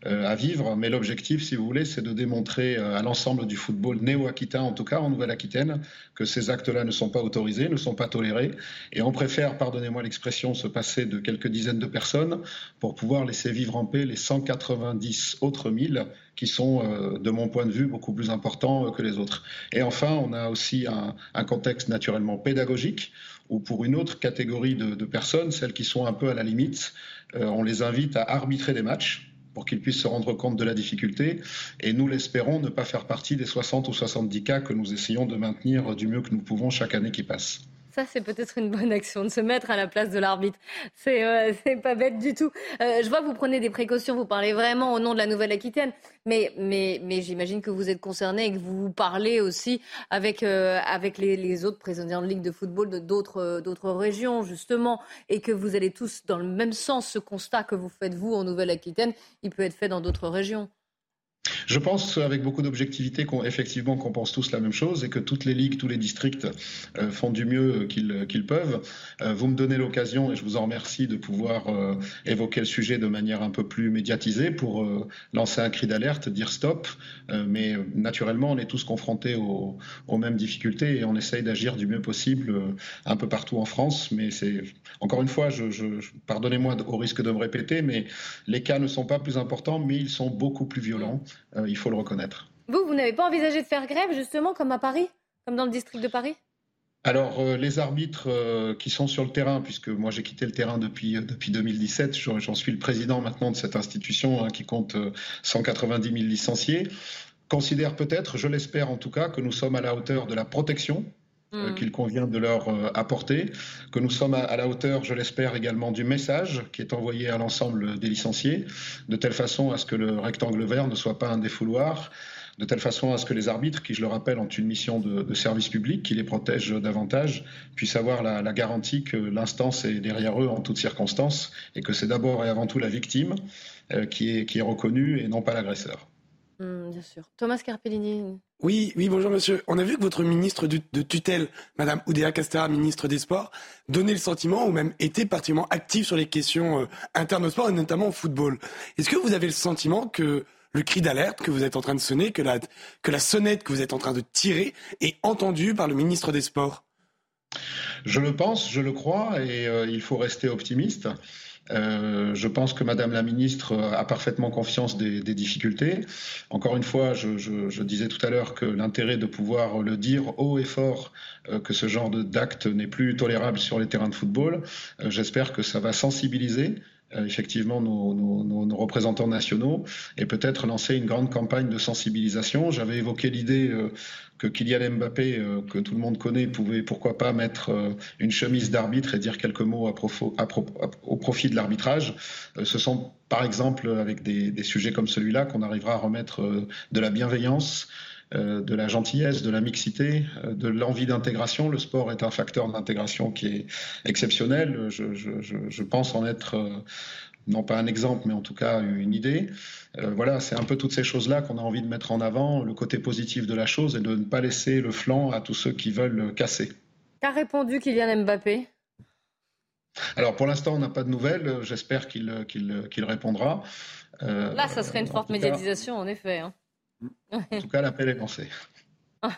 euh, à vivre, mais l'objectif, si vous voulez, c'est de démontrer euh, à l'ensemble du football néo-aquitain, en tout cas en Nouvelle-Aquitaine, que ces actes-là ne sont pas autorisés, ne sont pas tolérés. Et on préfère, pardonnez-moi l'expression, se passer de quelques dizaines de personnes pour pouvoir laisser vivre en paix les 190 autres mille qui sont, euh, de mon point de vue, beaucoup plus importants euh, que les autres. Et enfin, on a aussi un, contexte naturellement pédagogique où pour une autre catégorie de, personnes, celles qui sont un peu à la limite, euh, on les invite à arbitrer des matchs pour qu'ils puissent se rendre compte de la difficulté. Et nous l'espérons ne pas faire partie des 60 ou 70 cas que nous essayons de maintenir du mieux que nous pouvons chaque année qui passe. Ça, c'est peut-être une bonne action de se mettre à la place de l'arbitre. C'est euh, pas bête du tout. Euh, je vois que vous prenez des précautions, vous parlez vraiment au nom de la Nouvelle-Aquitaine, mais, mais, mais j'imagine que vous êtes concerné et que vous parlez aussi avec, euh, avec les, autres présidents de Ligue de football de d'autres régions, justement, et que vous allez tous dans le même sens. Ce constat que vous faites, vous, en Nouvelle-Aquitaine, il peut être fait dans d'autres régions. Je pense avec beaucoup d'objectivité qu'on qu'on pense tous la même chose et que toutes les ligues, tous les districts euh, font du mieux qu'ils peuvent. Euh, vous me donnez l'occasion et je vous en remercie de pouvoir euh, évoquer le sujet de manière un peu plus médiatisée pour lancer un cri d'alerte, dire stop. mais naturellement, on est tous confrontés aux, aux mêmes difficultés et on essaye d'agir du mieux possible un peu partout en France. Mais c'est encore une fois, je, je, pardonnez-moi au risque de me répéter, mais les cas ne sont pas plus importants, mais ils sont beaucoup plus violents. Euh, il faut le reconnaître. Vous, vous n'avez pas envisagé de faire grève, justement, comme à Paris, comme dans le district de Paris? Alors, euh, les arbitres euh, qui sont sur le terrain, puisque moi j'ai quitté le terrain depuis, depuis 2017, j'en suis le président maintenant de cette institution hein, qui compte 190 000 licenciés considèrent peut-être, je l'espère en tout cas, que nous sommes à la hauteur de la protection euh, mm. qu'il convient de leur euh, apporter, que nous sommes à, la hauteur, je l'espère, également du message qui est envoyé à l'ensemble des licenciés, de telle façon à ce que le rectangle vert ne soit pas un défouloir, de telle façon à ce que les arbitres, qui je le rappelle ont une mission de, service public, qui les protège davantage, puissent avoir la, garantie que l'instance est derrière eux en toutes circonstances et que c'est d'abord et avant tout la victime euh, qui, est, qui est reconnue et non pas l'agresseur. Mm, bien sûr. Thomas Carpellini. Oui, oui, bonjour monsieur. On a vu que votre ministre de, tutelle, Madame Oudéa Castera, ministre des Sports, donnait le sentiment, ou même était particulièrement active sur les questions euh, internes au sport, et notamment au football. Est-ce que vous avez le sentiment que le cri d'alerte que vous êtes en train de sonner, que la, que la sonnette que vous êtes en train de tirer est entendue par le ministre des Sports? Je le pense, je le crois, et euh, il faut rester optimiste. Euh, je pense que Madame la ministre a parfaitement confiance des, difficultés. Encore une fois, je, disais tout à l'heure que l'intérêt de pouvoir le dire haut et fort euh, que ce genre d'acte n'est plus tolérable sur les terrains de football, euh, j'espère que ça va sensibiliser effectivement nos, représentants nationaux et peut-être lancer une grande campagne de sensibilisation. J'avais évoqué l'idée que Kylian Mbappé, euh, que tout le monde connaît, pouvait pourquoi pas mettre euh, une chemise d'arbitre et dire quelques mots au profit de l'arbitrage. Euh, ce sont par exemple avec des, sujets comme celui-là qu'on arrivera à remettre de la bienveillance, de la gentillesse, de la mixité, de l'envie d'intégration. Le sport est un facteur d'intégration qui est exceptionnel. Je, pense en être non pas un exemple, mais en tout cas une idée. Euh, voilà, c'est un peu toutes ces choses-là qu'on a envie de mettre en avant, le côté positif de la chose et de ne pas laisser le flanc à tous ceux qui veulent casser. Qu'a répondu Kylian Mbappé? Alors pour l'instant, on n'a pas de nouvelles. J'espère qu'il répondra. Euh, Là, ça serait une forte médiatisation, en effet. Hein. En tout cas, l'appel est lancé.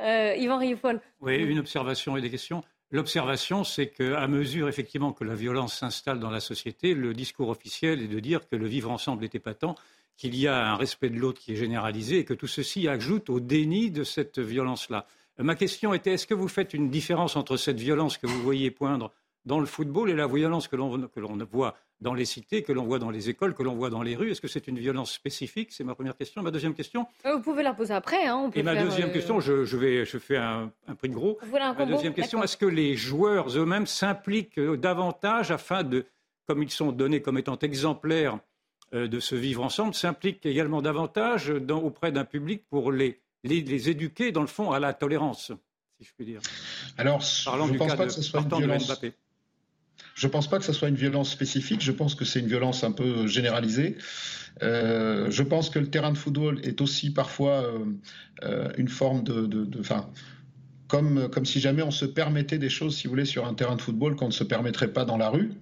euh, Yvan Rioufol. Oui, une observation et des questions. L'observation, c'est qu'à mesure effectivement que la violence s'installe dans la société, le discours officiel est de dire que le vivre ensemble est épatant, qu'il y a un respect de l'autre qui est généralisé et que tout ceci ajoute au déni de cette violence-là. Ma question était est-ce que vous faites une différence entre cette violence que vous voyez poindre dans le football et la violence que l'on voit dans les cités, que l'on voit dans les écoles, que l'on voit dans les rues. Est-ce que c'est une violence spécifique? C'est ma première question. Ma deuxième question euh, Vous pouvez la poser après. Hein, et ma deuxième euh, question, je, vais, je fais un, prix de gros. ma deuxième question, est-ce que les joueurs eux-mêmes s'impliquent euh, davantage afin de, comme ils sont donnés comme étant exemplaires de ce vivre ensemble, s'impliquent également davantage auprès d'un public pour les, les, éduquer, dans le fond, à la tolérance, si je puis dire? Alors, Parlant je ne pense pas que ce soit une violence... Je ne pense pas que ce soit une violence spécifique, je pense que c'est une violence un peu généralisée. Euh, je pense que le terrain de football est aussi parfois euh, euh, une forme de... de, de comme, comme si jamais on se permettait des choses, si vous voulez, sur un terrain de football qu'on ne se permettrait pas dans la rue.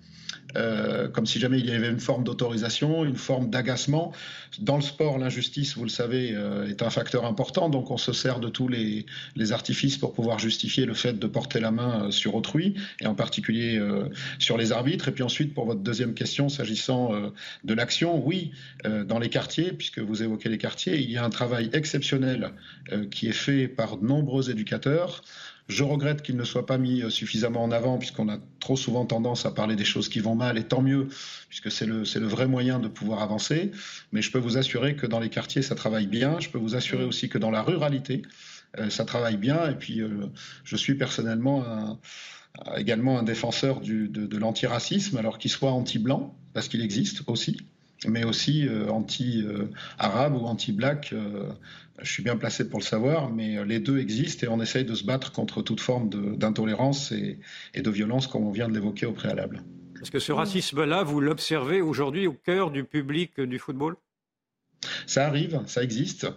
Euh, comme si jamais il y avait une forme d'autorisation, une forme d'agacement. Dans le sport, l'injustice, vous le savez, euh, est un facteur important, donc on se sert de tous les, artifices pour pouvoir justifier le fait de porter la main euh, sur autrui, et en particulier sur les arbitres. Et puis ensuite, pour votre deuxième question, s'agissant de l'action, oui, dans les quartiers, puisque vous évoquez les quartiers, il y a un travail exceptionnel qui est fait par de nombreux éducateurs. Je regrette qu'il ne soit pas mis euh, suffisamment en avant, puisqu'on a trop souvent tendance à parler des choses qui vont mal, et tant mieux, puisque c'est le, le vrai moyen de pouvoir avancer. Mais je peux vous assurer que dans les quartiers, ça travaille bien. Je peux vous assurer aussi que dans la ruralité, euh, ça travaille bien. Et puis, euh, je suis personnellement également un défenseur du, de, de l'antiracisme, alors qu'il soit anti-blanc, parce qu'il existe aussi mais aussi anti-arabe ou anti-black je suis bien placé pour le savoir, mais euh, les deux existent et on essaye de se battre contre toute forme d'intolérance et, de violence, comme on vient de l'évoquer au préalable. Est-ce que ce racisme-là, vous l'observez aujourd'hui au cœur du public du football? Ça arrive, ça existe.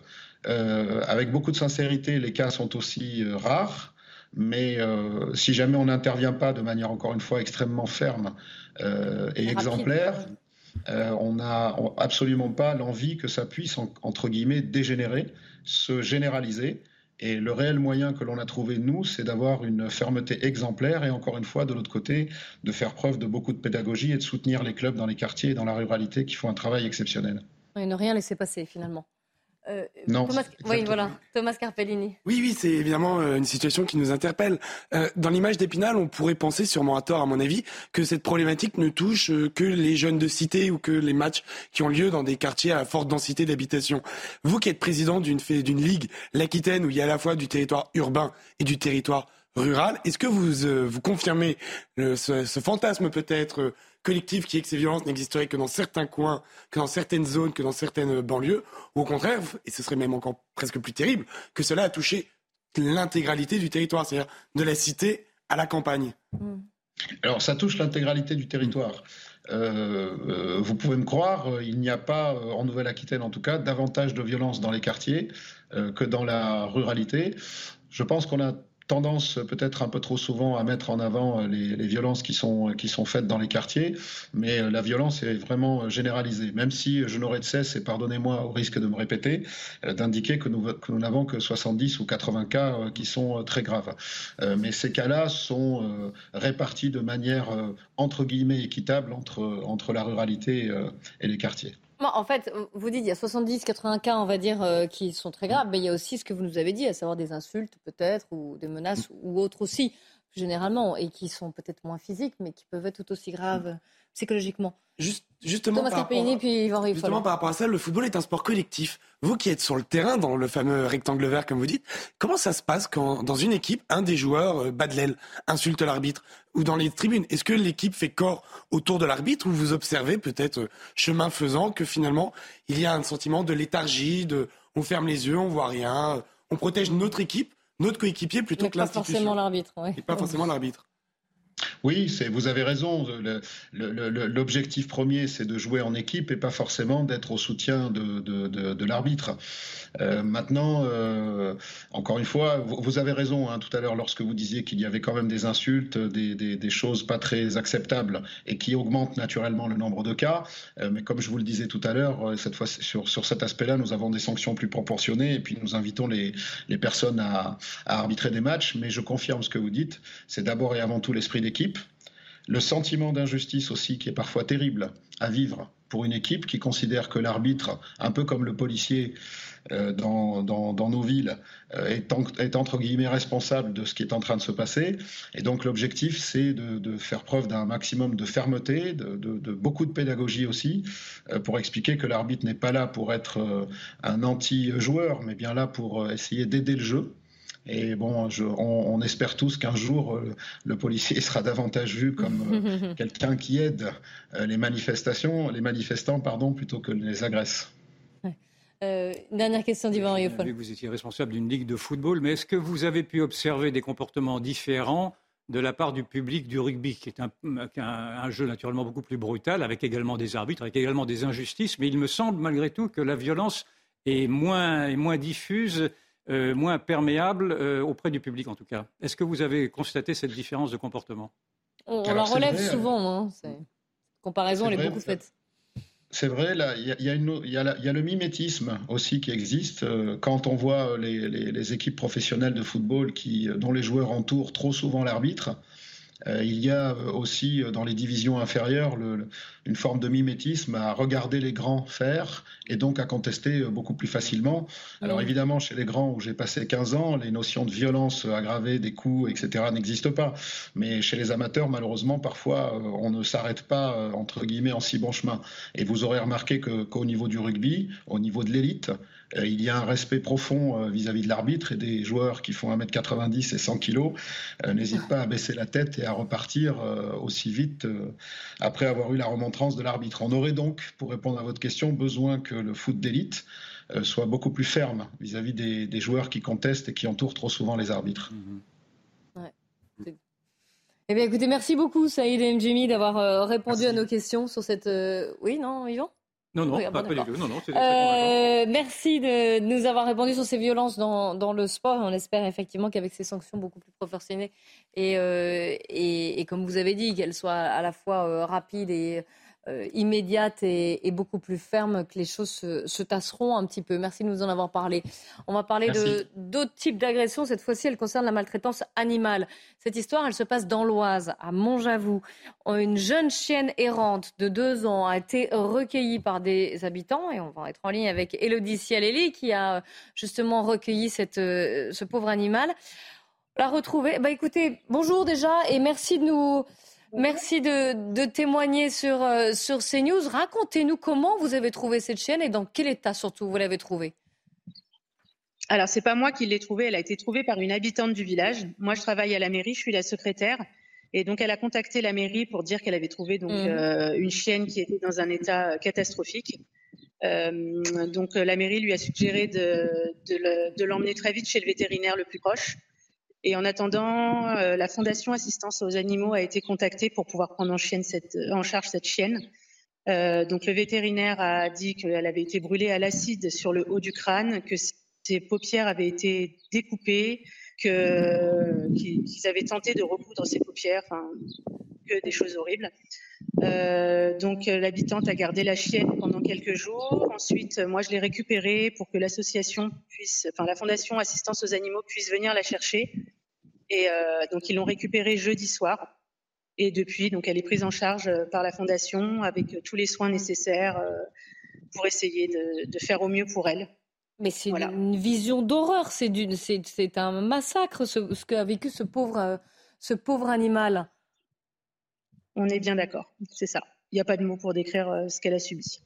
Euh, avec beaucoup de sincérité, les cas sont aussi euh, rares. Mais si jamais on n'intervient pas de manière encore une fois extrêmement ferme et exemplaire, on n'a absolument pas l'envie que ça puisse, entre guillemets, dégénérer se généraliser. Et le réel moyen que l'on a trouvé, nous, c'est d'avoir une fermeté exemplaire et encore une fois, de l'autre côté, de faire preuve de beaucoup de pédagogie et de soutenir les clubs dans les quartiers et dans la ruralité qui font un travail exceptionnel. Et ne rien laisser passer, finalement. Euh, non. Thomas, oui, voilà, Thomas Carpellini. Oui, oui, c'est évidemment euh, une situation qui nous interpelle. Euh, dans l'image d'Épinal, on pourrait penser, sûrement à tort à mon avis, que cette problématique ne touche que les jeunes de cité ou que les matchs qui ont lieu dans des quartiers à forte densité d'habitation. Vous qui êtes président d'une d'une ligue, l'Aquitaine, où il y a à la fois du territoire urbain et du territoire rural, est-ce que vous, vous confirmez ce, ce fantasme peut-être collectif qui est que ces violences n'existeraient que dans certains coins, que dans certaines zones, que dans certaines banlieues, ou au contraire, et ce serait même encore presque plus terrible, que cela a touché l'intégralité du territoire, c'est-à-dire de la cité à la campagne. Mm. Alors ça touche l'intégralité du territoire. Euh, euh, vous pouvez me croire, euh, il n'y a pas, en Nouvelle-Aquitaine en tout cas, davantage de violence dans les quartiers que dans la ruralité. Je pense qu'on a tendance peut-être un peu trop souvent à mettre en avant euh, les, violences qui sont, faites dans les quartiers, mais euh, la violence est vraiment généralisée, même si je n'aurais de cesse, et pardonnez-moi au risque de me répéter, euh, d'indiquer que nous, n'avons que 70 ou 80 cas qui sont très graves. Mais ces cas-là sont répartis de manière entre guillemets équitable entre la ruralité et les quartiers en fait, vous dites il y a 70-80 cas, on va dire, euh, qui sont très graves, mais il y a aussi ce que vous nous avez dit, à savoir des insultes peut-être, ou des menaces, ou autres aussi, généralement, et qui sont peut-être moins physiques, mais qui peuvent être tout aussi graves psychologiquement. Justement, par rapport, puis justement par rapport à ça, le football est un sport collectif. Vous qui êtes sur le terrain, dans le fameux rectangle vert, comme vous dites, comment ça se passe quand, dans une équipe, un des joueurs euh, bat de l'aile, insulte l'arbitre Ou dans les tribunes, est-ce que l'équipe fait corps autour de l'arbitre ou vous observez, peut-être euh, chemin faisant, que finalement, il y a un sentiment de léthargie, de on ferme les yeux, on voit rien, on protège notre équipe notre coéquipier plutôt que l'institution? Pas forcément l'arbitre. Et pas forcément l'arbitre. Oui, vous avez raison. L'objectif premier, c'est de jouer en équipe et pas forcément d'être au soutien de, l'arbitre. Euh, maintenant, euh, encore une fois, vous, avez raison hein, tout à l'heure lorsque vous disiez qu'il y avait quand même des insultes, des, choses pas très acceptables et qui augmentent naturellement le nombre de cas. Euh, mais comme je vous le disais tout à l'heure, cette fois sur, cet aspect-là, nous avons des sanctions plus proportionnées et puis nous invitons les, personnes à, à arbitrer des matchs. Mais je confirme ce que vous dites. C'est d'abord et avant tout l'esprit d'équipe le sentiment d'injustice aussi qui est parfois terrible à vivre pour une équipe qui considère que l'arbitre, un peu comme le policier euh, dans, nos villes, euh, est, entre guillemets responsable de ce qui est en train de se passer. Et donc l'objectif, c'est de, faire preuve d'un maximum de fermeté, de, beaucoup de pédagogie aussi, euh, pour expliquer que l'arbitre n'est pas là pour être un anti-joueur, mais bien là pour essayer d'aider le jeu et bon, on, espère tous qu'un jour, euh, le policier sera davantage vu comme euh, quelqu'un qui aide euh, les manifestations, les manifestants, pardon, plutôt que les agresse. dernière question d'Yvan Riofol. Vous étiez responsable d'une ligue de football, mais est-ce que vous avez pu observer des comportements différents de la part du public du rugby, qui est un, un, jeu naturellement beaucoup plus brutal, avec également des arbitres, avec également des injustices, mais il me semble malgré tout que la violence est moins, est moins diffuse euh, moins perméable euh, auprès du public en tout cas. Est-ce que vous avez constaté cette différence de comportement? On, la relève souvent, hein, comparaison elle est beaucoup faite. C'est vrai, il y, a le mimétisme aussi qui existe. Euh, quand on voit les, équipes professionnelles de football qui, dont les joueurs entourent trop souvent l'arbitre, euh, il y a euh, aussi euh, dans les divisions inférieures une forme de mimétisme à regarder les grands faire et donc à contester beaucoup plus facilement. Alors évidemment, chez les grands où j'ai passé 15 ans, les notions de violence aggravée, des coups, etc. n'existent pas. Mais chez les amateurs, malheureusement, parfois, on ne s'arrête pas, entre guillemets, en si bon chemin. Et vous aurez remarqué qu'au niveau du rugby, au niveau de l'élite, euh, il y a un respect profond euh, vis-à-vis de l'arbitre et des joueurs qui font 1m90 et 100 kg euh, n'hésitent pas à baisser la tête et à repartir aussi vite après avoir eu la remontrance de l'arbitre. On aurait donc, pour répondre à votre question, besoin que le foot d'élite soit beaucoup plus ferme vis-à-vis des, joueurs qui contestent et qui entourent trop souvent les arbitres. Eh bien, écoutez, merci beaucoup, Saïd et Mjimi, d'avoir répondu à nos questions sur cette. Oui, non, Yvan? Non, non, pas, du tout. Non, non, euh, merci de nous avoir répondu sur ces violences dans, dans le sport. On espère effectivement qu'avec ces sanctions beaucoup plus proportionnées et, euh, et, et, comme vous avez dit, qu'elles soient à la fois euh, rapides et euh, immédiate et, beaucoup plus ferme, que les choses se, tasseront un petit peu. Merci de nous en avoir parlé. On va parler d'autres types d'agressions. Cette fois-ci, elle concerne la maltraitance animale. Cette histoire, elle se passe dans l'Oise, à Montjavoux. Une jeune chienne errante de deux ans a été recueillie par des habitants et on va être en ligne avec Elodie Cialelli qui a justement recueilli cette, euh, ce pauvre animal. La retrouver. Bah écoutez, bonjour déjà et merci de nous Merci de, témoigner sur, euh, sur CNews. Racontez-nous comment vous avez trouvé cette chienne et dans quel état surtout vous l'avez trouvée. Alors, c'est pas moi qui l'ai trouvée, elle a été trouvée par une habitante du village. Moi, je travaille à la mairie, je suis la secrétaire. Et donc, elle a contacté la mairie pour dire qu'elle avait trouvé donc, mmh. euh, une chienne qui était dans un état catastrophique. Euh, donc, la mairie lui a suggéré de, de l'emmener très vite chez le vétérinaire le plus proche. Et en attendant, euh, la Fondation Assistance aux animaux a été contactée pour pouvoir prendre en, euh, charge cette chienne. Euh, donc le vétérinaire a dit qu'elle avait été brûlée à l'acide sur le haut du crâne, que ses paupières avaient été découpées, qu'ils avaient tenté de recoudre ses paupières, que des choses horribles. Donc l'habitante a gardé la chienne pendant quelques jours. Ensuite, moi je l'ai récupérée pour que l'association puisse, enfin la Fondation Assistance aux animaux puisse venir la chercher et euh, donc ils l'ont récupérée jeudi soir. Et depuis, donc elle est prise en charge euh, par la fondation avec euh, tous les soins nécessaires pour essayer de, faire au mieux pour elle. Mais c'est une, vision d'horreur, c'est un massacre ce, ce qu'a vécu ce pauvre, ce pauvre animal. On est bien d'accord, c'est ça. Il n'y a pas de mots pour décrire ce qu'elle a subi.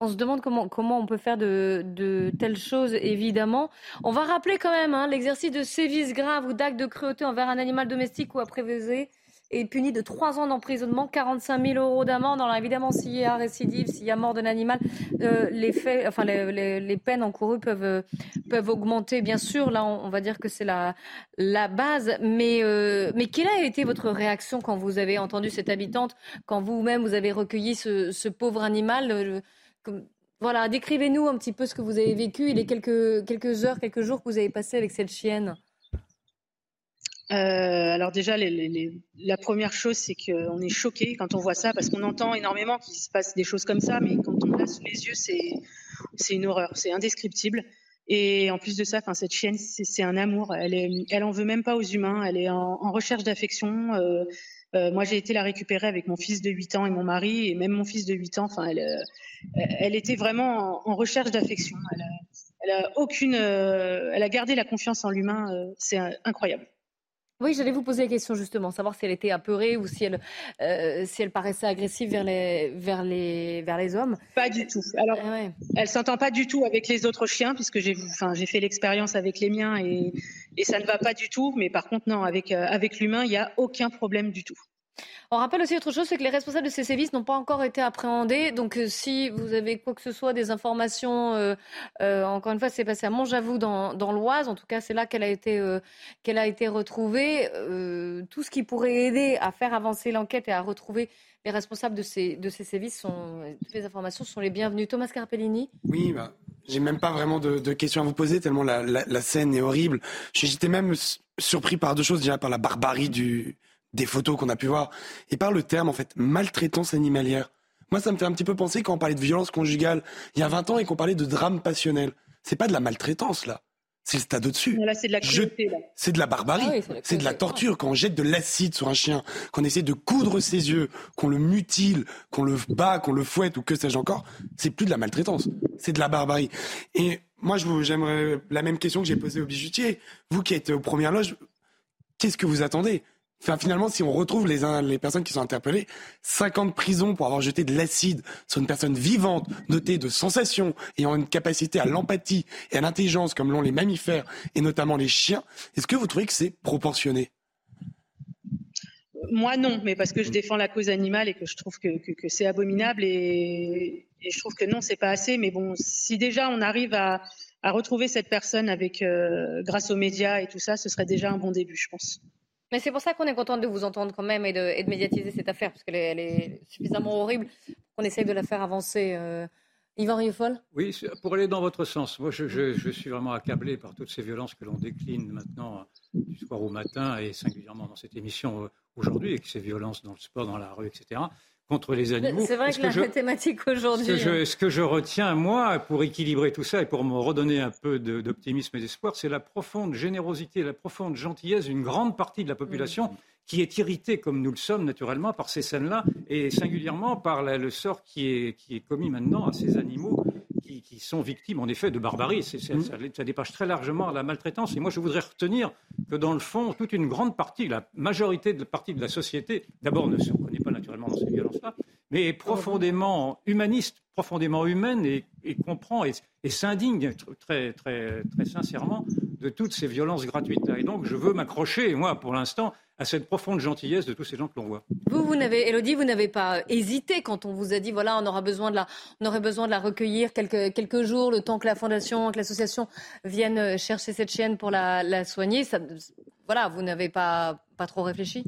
On se demande comment, on peut faire de, telles choses, évidemment. On va rappeler quand même hein, l'exercice de sévices graves ou d'actes de cruauté envers un animal domestique ou apprévisé est puni de 3 ans d'emprisonnement, 45 000 euros d'amende. Alors évidemment, s'il y a récidive, s'il y a mort d'un animal, euh, les, peines encourues peuvent, peuvent augmenter. Bien sûr, là, on, va dire que c'est la, la base. Mais, euh, mais quelle a été votre réaction quand vous avez entendu cette habitante, quand vous-même vous avez recueilli ce, pauvre animal euh, voilà, décrivez-nous un petit peu ce que vous avez vécu et les quelques, quelques heures, quelques jours que vous avez passé avec cette chienne. Euh, alors déjà, la première chose, c'est qu'on est choqué quand on voit ça, parce qu'on entend énormément qu'il se passe des choses comme ça, mais quand on l'a sous les yeux, c'est une horreur, c'est indescriptible. Et en plus de ça, cette chienne, c'est un amour. Elle, est, elle en veut même pas aux humains. Elle est en, recherche d'affection. Euh, euh, moi, j'ai été la récupérer avec mon fils de 8 ans et mon mari, et même mon fils de 8 ans. Enfin, elle, euh, elle était vraiment en, recherche d'affection. Elle, a, aucune, euh, elle a gardé la confiance en l'humain. c'est incroyable. Oui, j'allais vous poser la question justement, savoir si elle était apeurée ou si elle, si elle paraissait agressive vers les, vers les, vers les hommes. Pas du tout. Alors, ah elle s'entend pas du tout avec les autres chiens, puisque j'ai, enfin, j'ai fait l'expérience avec les miens et, et ça ne va pas du tout. Mais par contre, non, avec, avec l'humain, il n'y a aucun problème du tout. On rappelle aussi autre chose, c'est que les responsables de ces sévices n'ont pas encore été appréhendés. Donc, euh, si vous avez quoi que ce soit, des informations, euh, euh, encore une fois, c'est passé à dans, dans l'Oise. En tout cas, c'est là qu'elle a été qu'elle a été retrouvée. tout ce qui pourrait aider à faire avancer l'enquête et à retrouver les responsables de ces de ces sévices sont toutes les informations sont les bienvenues. Thomas Carpellini. Oui, bah, j'ai même pas vraiment de, questions à vous poser tellement la, la scène est horrible. J'étais même surpris par deux choses déjà par la barbarie du des photos qu'on a pu voir, et par le terme, en fait, maltraitance animalière. Moi, ça me fait un petit peu penser quand on parlait de violence conjugale il y a 20 ans et qu'on parlait de drame passionnel. C'est pas de la maltraitance, là. C'est le stade au-dessus. c'est de la C'est de la barbarie. Ah c'est de la torture. Quand on jette de l'acide sur un chien, qu'on essaie de coudre ses yeux, qu'on le mutile, qu'on le bat, qu'on le fouette ou que sais-je encore, c'est plus de la maltraitance. C'est de la barbarie. Et moi, j'aimerais la même question que j'ai posée au bijoutier. Vous qui êtes aux premières loges, qu'est-ce que vous attendez? Finalement, si on retrouve les, personnes qui sont interpellées, 50 prisons pour avoir jeté de l'acide sur une personne vivante, dotée de sensations, ayant une capacité à l'empathie et à l'intelligence comme l'ont les mammifères et notamment les chiens, est-ce que vous trouvez que c'est proportionné? Moi non, mais parce que je défends la cause animale et que je trouve que, c'est abominable et, je trouve que non, c'est pas assez. Mais bon, si déjà on arrive à, retrouver cette personne avec grâce aux médias et tout ça, ce serait déjà un bon début, je pense. Mais c'est pour ça qu'on est content de vous entendre quand même et de, médiatiser cette affaire, parce qu'elle est, suffisamment horrible qu'on essaye de la faire avancer. Euh... Yvan Oui, pour aller dans votre sens. Moi, je, suis vraiment accablé par toutes ces violences que l'on décline maintenant du soir au matin et singulièrement dans cette émission euh, aujourd'hui, et ces violences dans le sport, dans la rue, etc. contre les animaux. C'est vrai que, la thématique aujourd'hui. Ce, ce, que je retiens, moi, pour équilibrer tout ça et pour me redonner un peu d'optimisme et d'espoir, c'est la profonde générosité, la profonde gentillesse d'une grande partie de la population mm. qui est irritée, comme nous le sommes naturellement, par ces scènes-là et singulièrement par le sort qui est, qui est commis maintenant à ces animaux qui, sont victimes en effet de barbarie. Ça, dépasse très largement la maltraitance. Et moi, je voudrais retenir que dans le fond, toute une grande partie, la majorité de la partie de la société, d'abord ne se reconnaît pas naturellement dans ces violences-là, mais est profondément humaniste, profondément humaine et, comprend et, s'indigne très, très, très sincèrement de toutes ces violences gratuites. Et donc, je veux m'accrocher, moi, pour l'instant, à cette profonde gentillesse de tous ces gens que l'on voit. Vous, vous n'avez, Elodie, vous n'avez pas hésité quand on vous a dit, voilà, on aura besoin de la, on aurait besoin de la recueillir quelques, quelques jours, le temps que la fondation, que l'association vienne chercher cette chienne pour la, la soigner. Ça, voilà, vous n'avez pas, pas trop réfléchi?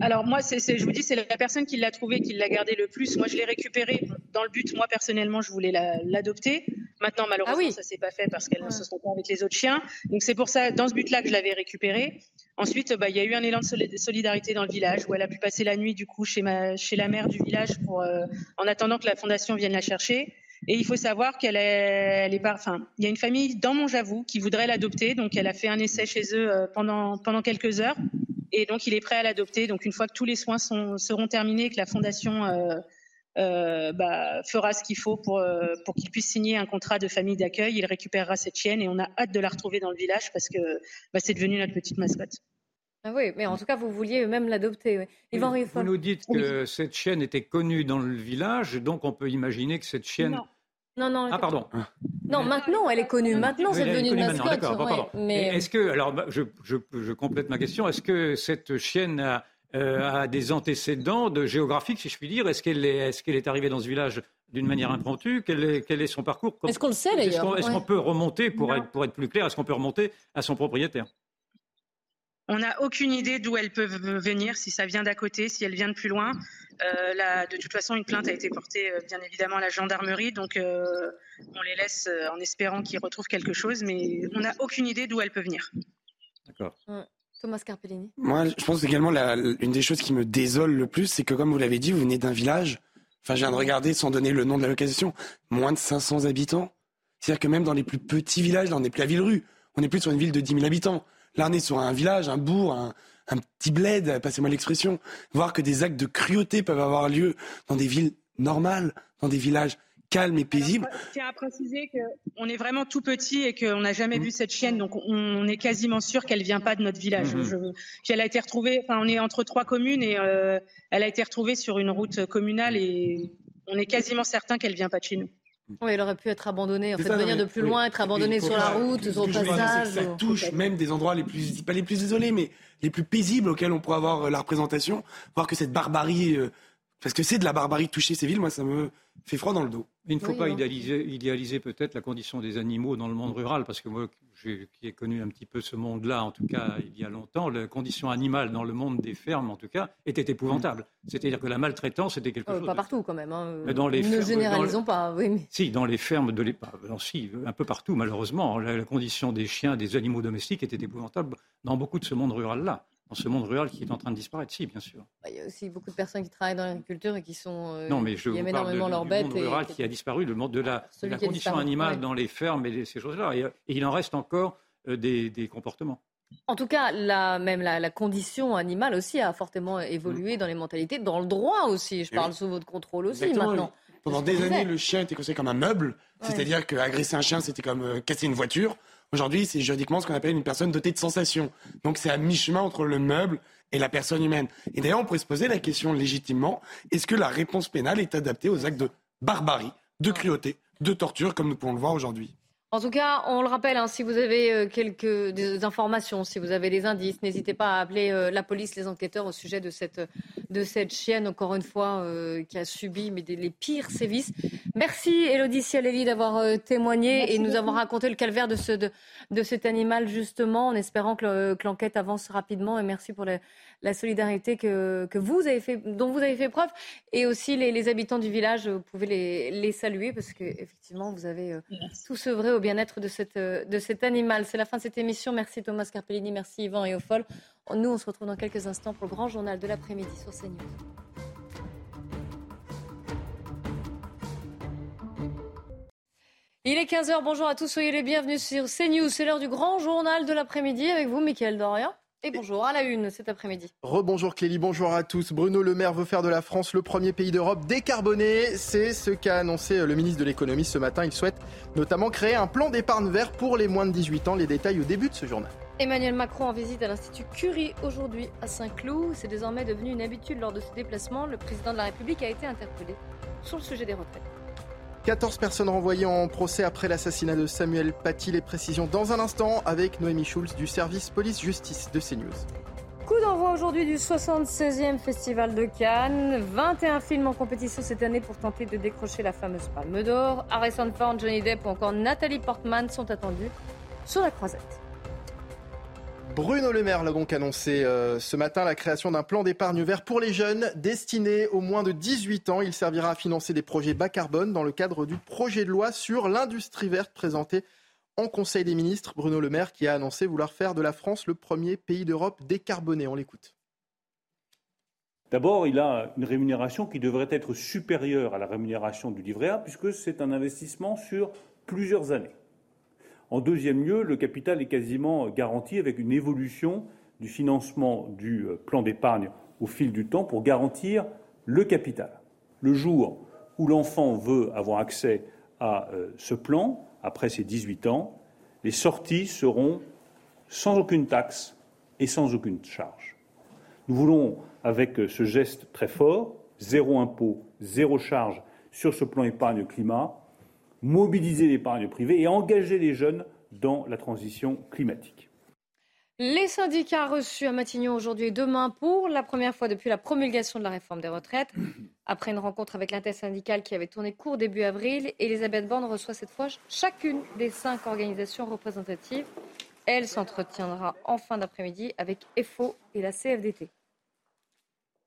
Alors moi, c'est, je vous dis, c'est la personne qui l'a trouvé, qui l'a gardé le plus. Moi, je l'ai récupéré dans le but. Moi, personnellement, je voulais l'adopter. Maintenant, malheureusement, ah ça s'est pas fait parce qu'elle ne se sent pas avec les autres chiens. Donc c'est pour ça, dans ce but-là, que je l'avais récupéré. Ensuite, bah, il y a eu un élan de solidarité dans le village où elle a pu passer la nuit du coup chez, ma, chez la mère du village pour, euh, en attendant que la fondation vienne la chercher. Et il faut savoir qu'elle est, elle est enfin, il y a une famille dans mon Javou qui voudrait l'adopter, donc elle a fait un essai chez eux euh, pendant pendant quelques heures, et donc il est prêt à l'adopter. Donc une fois que tous les soins sont, seront terminés, que la fondation euh, euh, bah, fera ce qu'il faut pour, euh, pour qu'il puisse signer un contrat de famille d'accueil. Il récupérera cette chienne et on a hâte de la retrouver dans le village parce que bah, c'est devenu notre petite mascotte. Ah oui, mais en tout cas, vous vouliez même l'adopter. Vous nous dites que cette chienne était connue dans le village, donc on peut imaginer que cette chienne... Non. Non, Ah, pardon. Non, maintenant, elle est connue. Maintenant, c'est devenu une mascotte. mais... Est-ce que, alors, bah, je, je, je, complète ma question, est-ce que cette chienne a euh, a des antécédents de géographiques, si je puis dire. Est-ce qu'elle est, est, est, arrivée dans ce village d'une manière impromptue? Quel est, quel est, son parcours? Est-ce qu'on le sait d'ailleurs? Est-ce qu'on peut remonter, pour être, pour être, plus clair, est-ce qu'on peut remonter à son propriétaire? On n'a aucune idée d'où elles peuvent venir, si ça vient d'à côté, si elle vient de plus loin. Euh, de toute façon, une plainte a été portée euh, bien évidemment à la gendarmerie, donc on les laisse en espérant qu'ils retrouvent quelque chose, mais on n'a aucune idée d'où elle peut venir. D'accord. Thomas Carpellini. Moi, je pense également une des choses qui me désole le plus, c'est que comme vous l'avez dit, vous venez d'un village. Enfin, je viens de regarder sans donner le nom de la localisation, moins de 500 habitants. C'est-à-dire que même dans les plus petits villages, là, on n'est plus à Villerue, on n'est plus sur une ville de 10 000 habitants. Là, on est sur un village, un bourg, un, un petit bled, passez-moi l'expression. Voir que des actes de cruauté peuvent avoir lieu dans des villes normales, dans des villages calme et paisible. je tiens à préciser qu'on est vraiment tout petit et qu'on n'a jamais vu cette chienne, donc on est quasiment sûr qu'elle vient pas de notre village. Mhm. a été retrouvée, enfin, on est entre trois communes et euh, elle a été retrouvée sur une route communale et on est quasiment certain qu'elle vient pas de chez nous. Oui, elle aurait pu être abandonnée, en fait, venir de plus loin, être abandonnée sur la route, sur le passage. Ça touche même des endroits les plus, pas les plus isolés, mais les plus paisibles auxquels on pourrait avoir euh, la représentation, voir que cette barbarie, euh, parce que c'est de la barbarie de toucher ces villes, moi ça me fait froid dans le dos. Il ne faut pas idéaliser, idéaliser peut-être la condition des animaux dans le monde rural, parce que moi, qui ai connu un petit peu ce monde-là, en tout cas il y a longtemps, la condition animale dans le monde des fermes, en tout cas, était épouvantable. C'est-à-dire que la maltraitance était quelque euh, chose. Pas partout, quand même. Hein. Dans les ne généralisons pas. Oui, Si, dans les fermes de l'épave, si, un peu partout, malheureusement, la condition des chiens, des animaux domestiques était épouvantable dans beaucoup de ce monde rural-là dans ce monde rural qui est en train de disparaître, si, bien sûr. Bah, il y a aussi beaucoup de personnes qui travaillent dans l'agriculture et qui sont euh, non, mais je qui aiment énormément leurs bêtes. Le monde rural qui a disparu, le monde de la, la condition animale dans les fermes et ces choses-là. Et, il en reste encore euh, des, des, comportements. En tout cas, la, même la, la, condition animale aussi a fortement évolué mm. dans les mentalités, dans le droit aussi. Je parle sous votre contrôle aussi maintenant. Pendant des années, le chien était considéré comme un meuble, c'est-à-dire qu'agresser un chien, c'était comme euh, casser une voiture. Aujourd'hui, c'est juridiquement ce qu'on appelle une personne dotée de sensations. Donc c'est à mi-chemin entre le meuble et la personne humaine. Et d'ailleurs, on pourrait se poser la question légitimement, est-ce que la réponse pénale est adaptée aux actes de barbarie, de cruauté, de torture, comme nous pouvons le voir aujourd'hui? En tout cas, on le rappelle, hein, si vous avez euh, quelques des informations, si vous avez des indices, n'hésitez pas à appeler euh, la police, les enquêteurs au sujet de cette, de cette chienne, encore une fois, euh, qui a subi mais les pires sévices. Merci Elodie Cialelli d'avoir témoigné et nous avons raconté le calvaire de, ce, de, de cet animal, justement, en espérant que l'enquête avance rapidement. Et merci pour les, la solidarité que, vous avez fait, dont vous avez fait preuve. Et aussi les, habitants du village, euh, vous pouvez les, saluer parce qu'effectivement, vous avez euh, tout sevré au bien-être euh, de, cet animal. C'est la fin de cette émission. Merci Thomas Carpellini, merci Yvan et Ophol. Nous, on se retrouve dans quelques instants pour le grand journal de l'après-midi sur CNews. Il est 15h, bonjour à tous, soyez les bienvenus sur CNews. C'est l'heure du grand journal de l'après-midi avec vous, Mickaël Dorian. Et bonjour à la une cet après-midi. Rebonjour Clélie, bonjour à tous. Bruno Le Maire veut faire de la France le premier pays d'Europe décarboné. C'est ce qu'a annoncé le ministre de l'économie ce matin. Il souhaite notamment créer un plan d'épargne vert pour les moins de 18 ans. Les détails au début de ce journal. Emmanuel Macron en visite à l'Institut Curie aujourd'hui à Saint-Cloud. C'est désormais devenu une habitude lors de ce déplacement. Le président de la République a été interpellé sur le sujet des retraites. 14 personnes renvoyées en procès après l'assassinat de Samuel Paty. Les précisions dans un instant avec Noémie Schulz du service police-justice de CNews. Coup d'envoi aujourd'hui du 76e Festival de Cannes. 21 films en compétition cette année pour tenter de décrocher la fameuse Palme d'Or. Harrison Ford, Johnny Depp ou encore Nathalie Portman sont attendus sur la croisette. Bruno Le Maire l'a donc annoncé euh, ce matin la création d'un plan d'épargne vert pour les jeunes destiné aux moins de 18 ans. Il servira à financer des projets bas carbone dans le cadre du projet de loi sur l'industrie verte présenté en Conseil des ministres. Bruno Le Maire qui a annoncé vouloir faire de la France le premier pays d'Europe décarboné. On l'écoute. D'abord, il a une rémunération qui devrait être supérieure à la rémunération du livret A puisque c'est un investissement sur plusieurs années. En deuxième lieu, le capital est quasiment garanti avec une évolution du financement du euh, plan d'épargne au fil du temps pour garantir le capital. Le jour où l'enfant veut avoir accès à euh, ce plan, après ses 18 ans, les sorties seront sans aucune taxe et sans aucune charge. Nous voulons, avec euh, ce geste très fort, zéro impôt, zéro charge sur ce plan épargne climat, mobiliser l'épargne privée et engager les jeunes dans la transition climatique. Les syndicats reçus à Matignon aujourd'hui et demain pour la première fois depuis la promulgation de la réforme des retraites. Après une rencontre avec l'intersyndicale qui avait tourné court début avril, Elisabeth Borne reçoit cette fois chacune des cinq organisations représentatives. Elle s'entretiendra en fin d'après-midi avec EFO et la CFDT.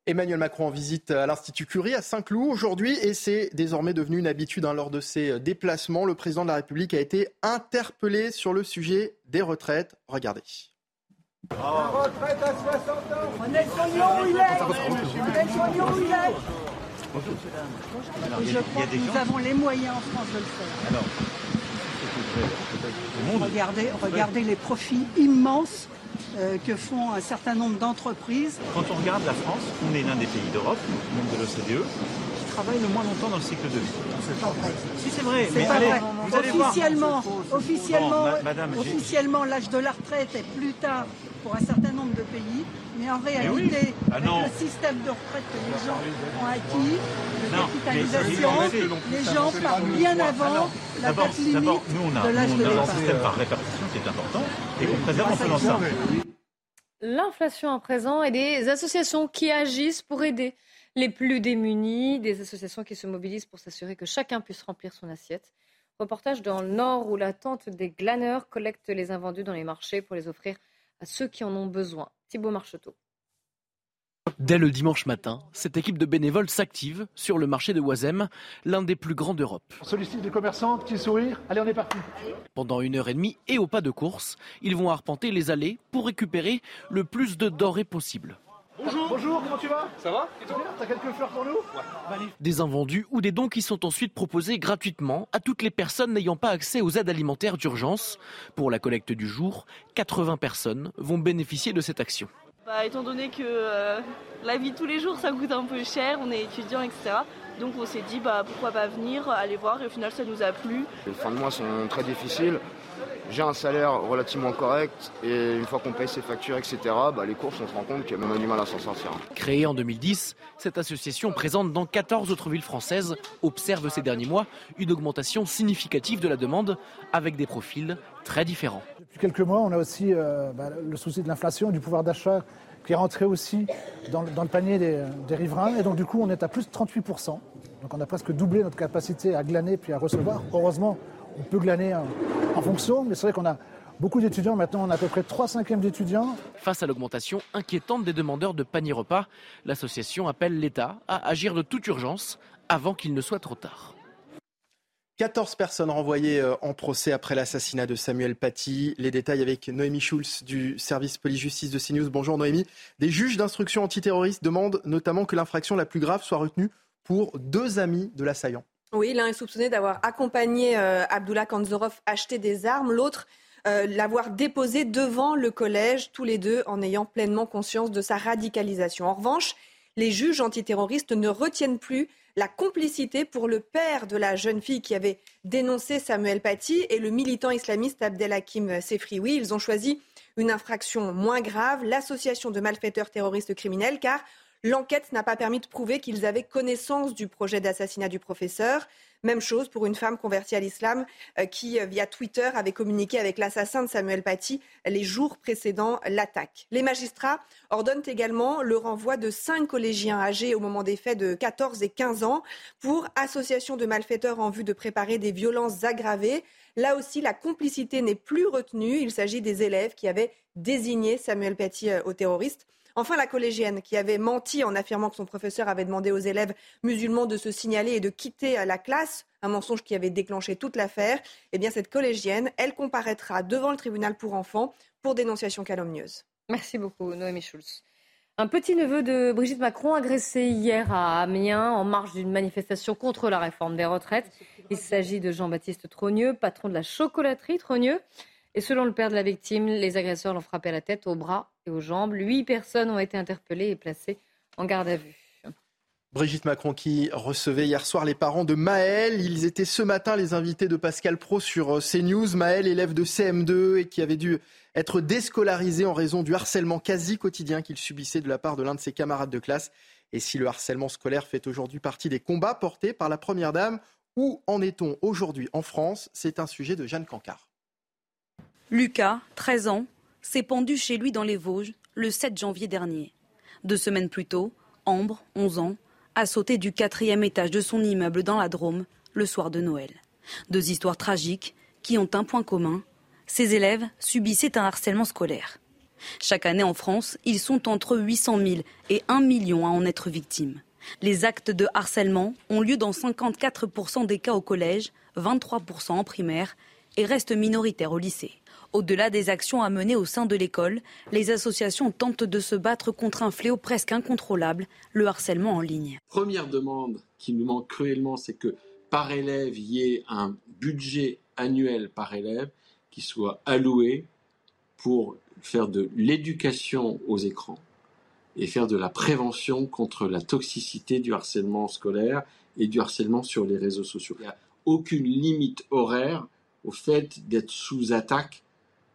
Emmanuel Macron en visite à l'Institut Curie à Saint-Cloud aujourd'hui et c'est désormais devenu une habitude hein, lors de ses déplacements. Le président de la République a été interpellé sur le sujet des retraites. Regardez. La retraite à 60 ans. On est soignant où il est. On est soignant où il est. je crois que nous avons les moyens en France de le faire. Alors, regardez, regardez les profits immenses euh, que font un certain nombre d'entreprises. Quand on regarde la France, on est l'un des pays d'Europe, membre de l'OCDE, qui travaille le moins longtemps dans le cycle de vie. C'est pas vrai. Si c'est vrai, mais pas allez, vrai. vous allez officiellement, voir. Officiellement, officiellement l'âge de la retraite est plus tard pour un certain nombre de pays, mais en réalité, mais oui. ah avec le système de retraite que les gens ont acquis, de capitalisation, les gens partent bien avant la date limite nous, on a, de l'âge de départ. L'inflation à présent et des associations qui agissent pour aider les plus démunis, des associations qui se mobilisent pour s'assurer que chacun puisse remplir son assiette. Reportage dans le Nord où la tente des glaneurs collecte les invendus dans les marchés pour les offrir à ceux qui en ont besoin. Thibault Marcheteau. Dès le dimanche matin, cette équipe de bénévoles s'active sur le marché de Oisem, l'un des plus grands d'Europe. On sollicite des commerçants, petit sourire, allez on est parti. Pendant une heure et demie et au pas de course, ils vont arpenter les allées pour récupérer le plus de denrées possible. Bonjour. Bonjour, comment tu vas? Ça va? T'as quelques fleurs pour nous? Des invendus ou des dons qui sont ensuite proposés gratuitement à toutes les personnes n'ayant pas accès aux aides alimentaires d'urgence. Pour la collecte du jour, 80 personnes vont bénéficier de cette action. Bah, étant donné que euh, la vie de tous les jours ça coûte un peu cher, on est étudiant, etc. Donc on s'est dit bah, pourquoi pas venir, aller voir et au final ça nous a plu. Les fins de mois sont très difficiles. J'ai un salaire relativement correct et une fois qu'on paye ses factures, etc., bah, les courses, on se rend compte qu'il y a même du mal à s'en sortir. Créée en 2010, cette association présente dans 14 autres villes françaises observe ces derniers mois une augmentation significative de la demande avec des profils très différents. Depuis quelques mois, on a aussi euh, bah, le souci de l'inflation, du pouvoir d'achat qui est rentré aussi dans, dans le panier des, des, riverains. Et donc du coup, on est à plus de 38%. Donc on a presque doublé notre capacité à glaner puis à recevoir. Heureusement, on peut glaner en, en fonction, mais c'est vrai qu'on a beaucoup d'étudiants. Maintenant, on a à peu près 3 cinquièmes d'étudiants. Face à l'augmentation inquiétante des demandeurs de paniers repas, l'association appelle l'État à agir de toute urgence avant qu'il ne soit trop tard. 14 personnes renvoyées en procès après l'assassinat de Samuel Paty. Les détails avec Noémie Schulz du service police-justice de CNews. Bonjour Noémie. Des juges d'instruction antiterroriste demandent notamment que l'infraction la plus grave soit retenue pour deux amis de l'assaillant. Oui, l'un est soupçonné d'avoir accompagné euh, Abdullah Kanzorov acheter des armes, l'autre euh, l'avoir déposé devant le collège, tous les deux en ayant pleinement conscience de sa radicalisation. En revanche, les juges antiterroristes ne retiennent plus la complicité pour le père de la jeune fille qui avait dénoncé Samuel Paty et le militant islamiste Abdelhakim Sefrioui. Ils ont choisi une infraction moins grave, l'association de malfaiteurs terroristes criminels, car L'enquête n'a pas permis de prouver qu'ils avaient connaissance du projet d'assassinat du professeur. Même chose pour une femme convertie à l'islam euh, qui, euh, via Twitter, avait communiqué avec l'assassin de Samuel Paty les jours précédant l'attaque. Les magistrats ordonnent également le renvoi de cinq collégiens âgés au moment des faits de 14 et 15 ans pour association de malfaiteurs en vue de préparer des violences aggravées. Là aussi, la complicité n'est plus retenue. Il s'agit des élèves qui avaient désigné Samuel Paty euh, au terroriste. Enfin, la collégienne qui avait menti en affirmant que son professeur avait demandé aux élèves musulmans de se signaler et de quitter la classe, un mensonge qui avait déclenché toute l'affaire, eh bien cette collégienne, elle comparaîtra devant le tribunal pour enfants pour dénonciation calomnieuse. Merci beaucoup, Noémie Schulz. Un petit neveu de Brigitte Macron agressé hier à Amiens en marge d'une manifestation contre la réforme des retraites. Il s'agit de Jean-Baptiste Trogneux, patron de la chocolaterie Trogneux. Et selon le père de la victime, les agresseurs l'ont frappé à la tête, au bras et aux jambes. Huit personnes ont été interpellées et placées en garde à vue. Brigitte Macron qui recevait hier soir les parents de Maël. Ils étaient ce matin les invités de Pascal Pro sur euh, CNews. Maël, élève de CM2 et qui avait dû être déscolarisé en raison du harcèlement quasi quotidien qu'il subissait de la part de l'un de ses camarades de classe. Et si le harcèlement scolaire fait aujourd'hui partie des combats portés par la Première Dame, où en est-on aujourd'hui en France? C'est un sujet de Jeanne Cancard. Lucas, 13 ans, s'est pendu chez lui dans les Vosges le 7 janvier dernier. Deux semaines plus tôt, Ambre, 11 ans, a sauté du quatrième étage de son immeuble dans la Drôme le soir de Noël. Deux histoires tragiques qui ont un point commun. Ces élèves subissaient un harcèlement scolaire. Chaque année en France, ils sont entre 800 000 et 1 million à en être victimes. Les actes de harcèlement ont lieu dans 54% des cas au collège, 23% en primaire et restent minoritaires au lycée. Au-delà des actions à mener au sein de l'école, les associations tentent de se battre contre un fléau presque incontrôlable, le harcèlement en ligne. Première demande qui nous manque cruellement, c'est que par élève, il y ait un budget annuel par élève qui soit alloué pour faire de l'éducation aux écrans et faire de la prévention contre la toxicité du harcèlement scolaire et du harcèlement sur les réseaux sociaux. Il n'y a aucune limite horaire au fait d'être sous attaque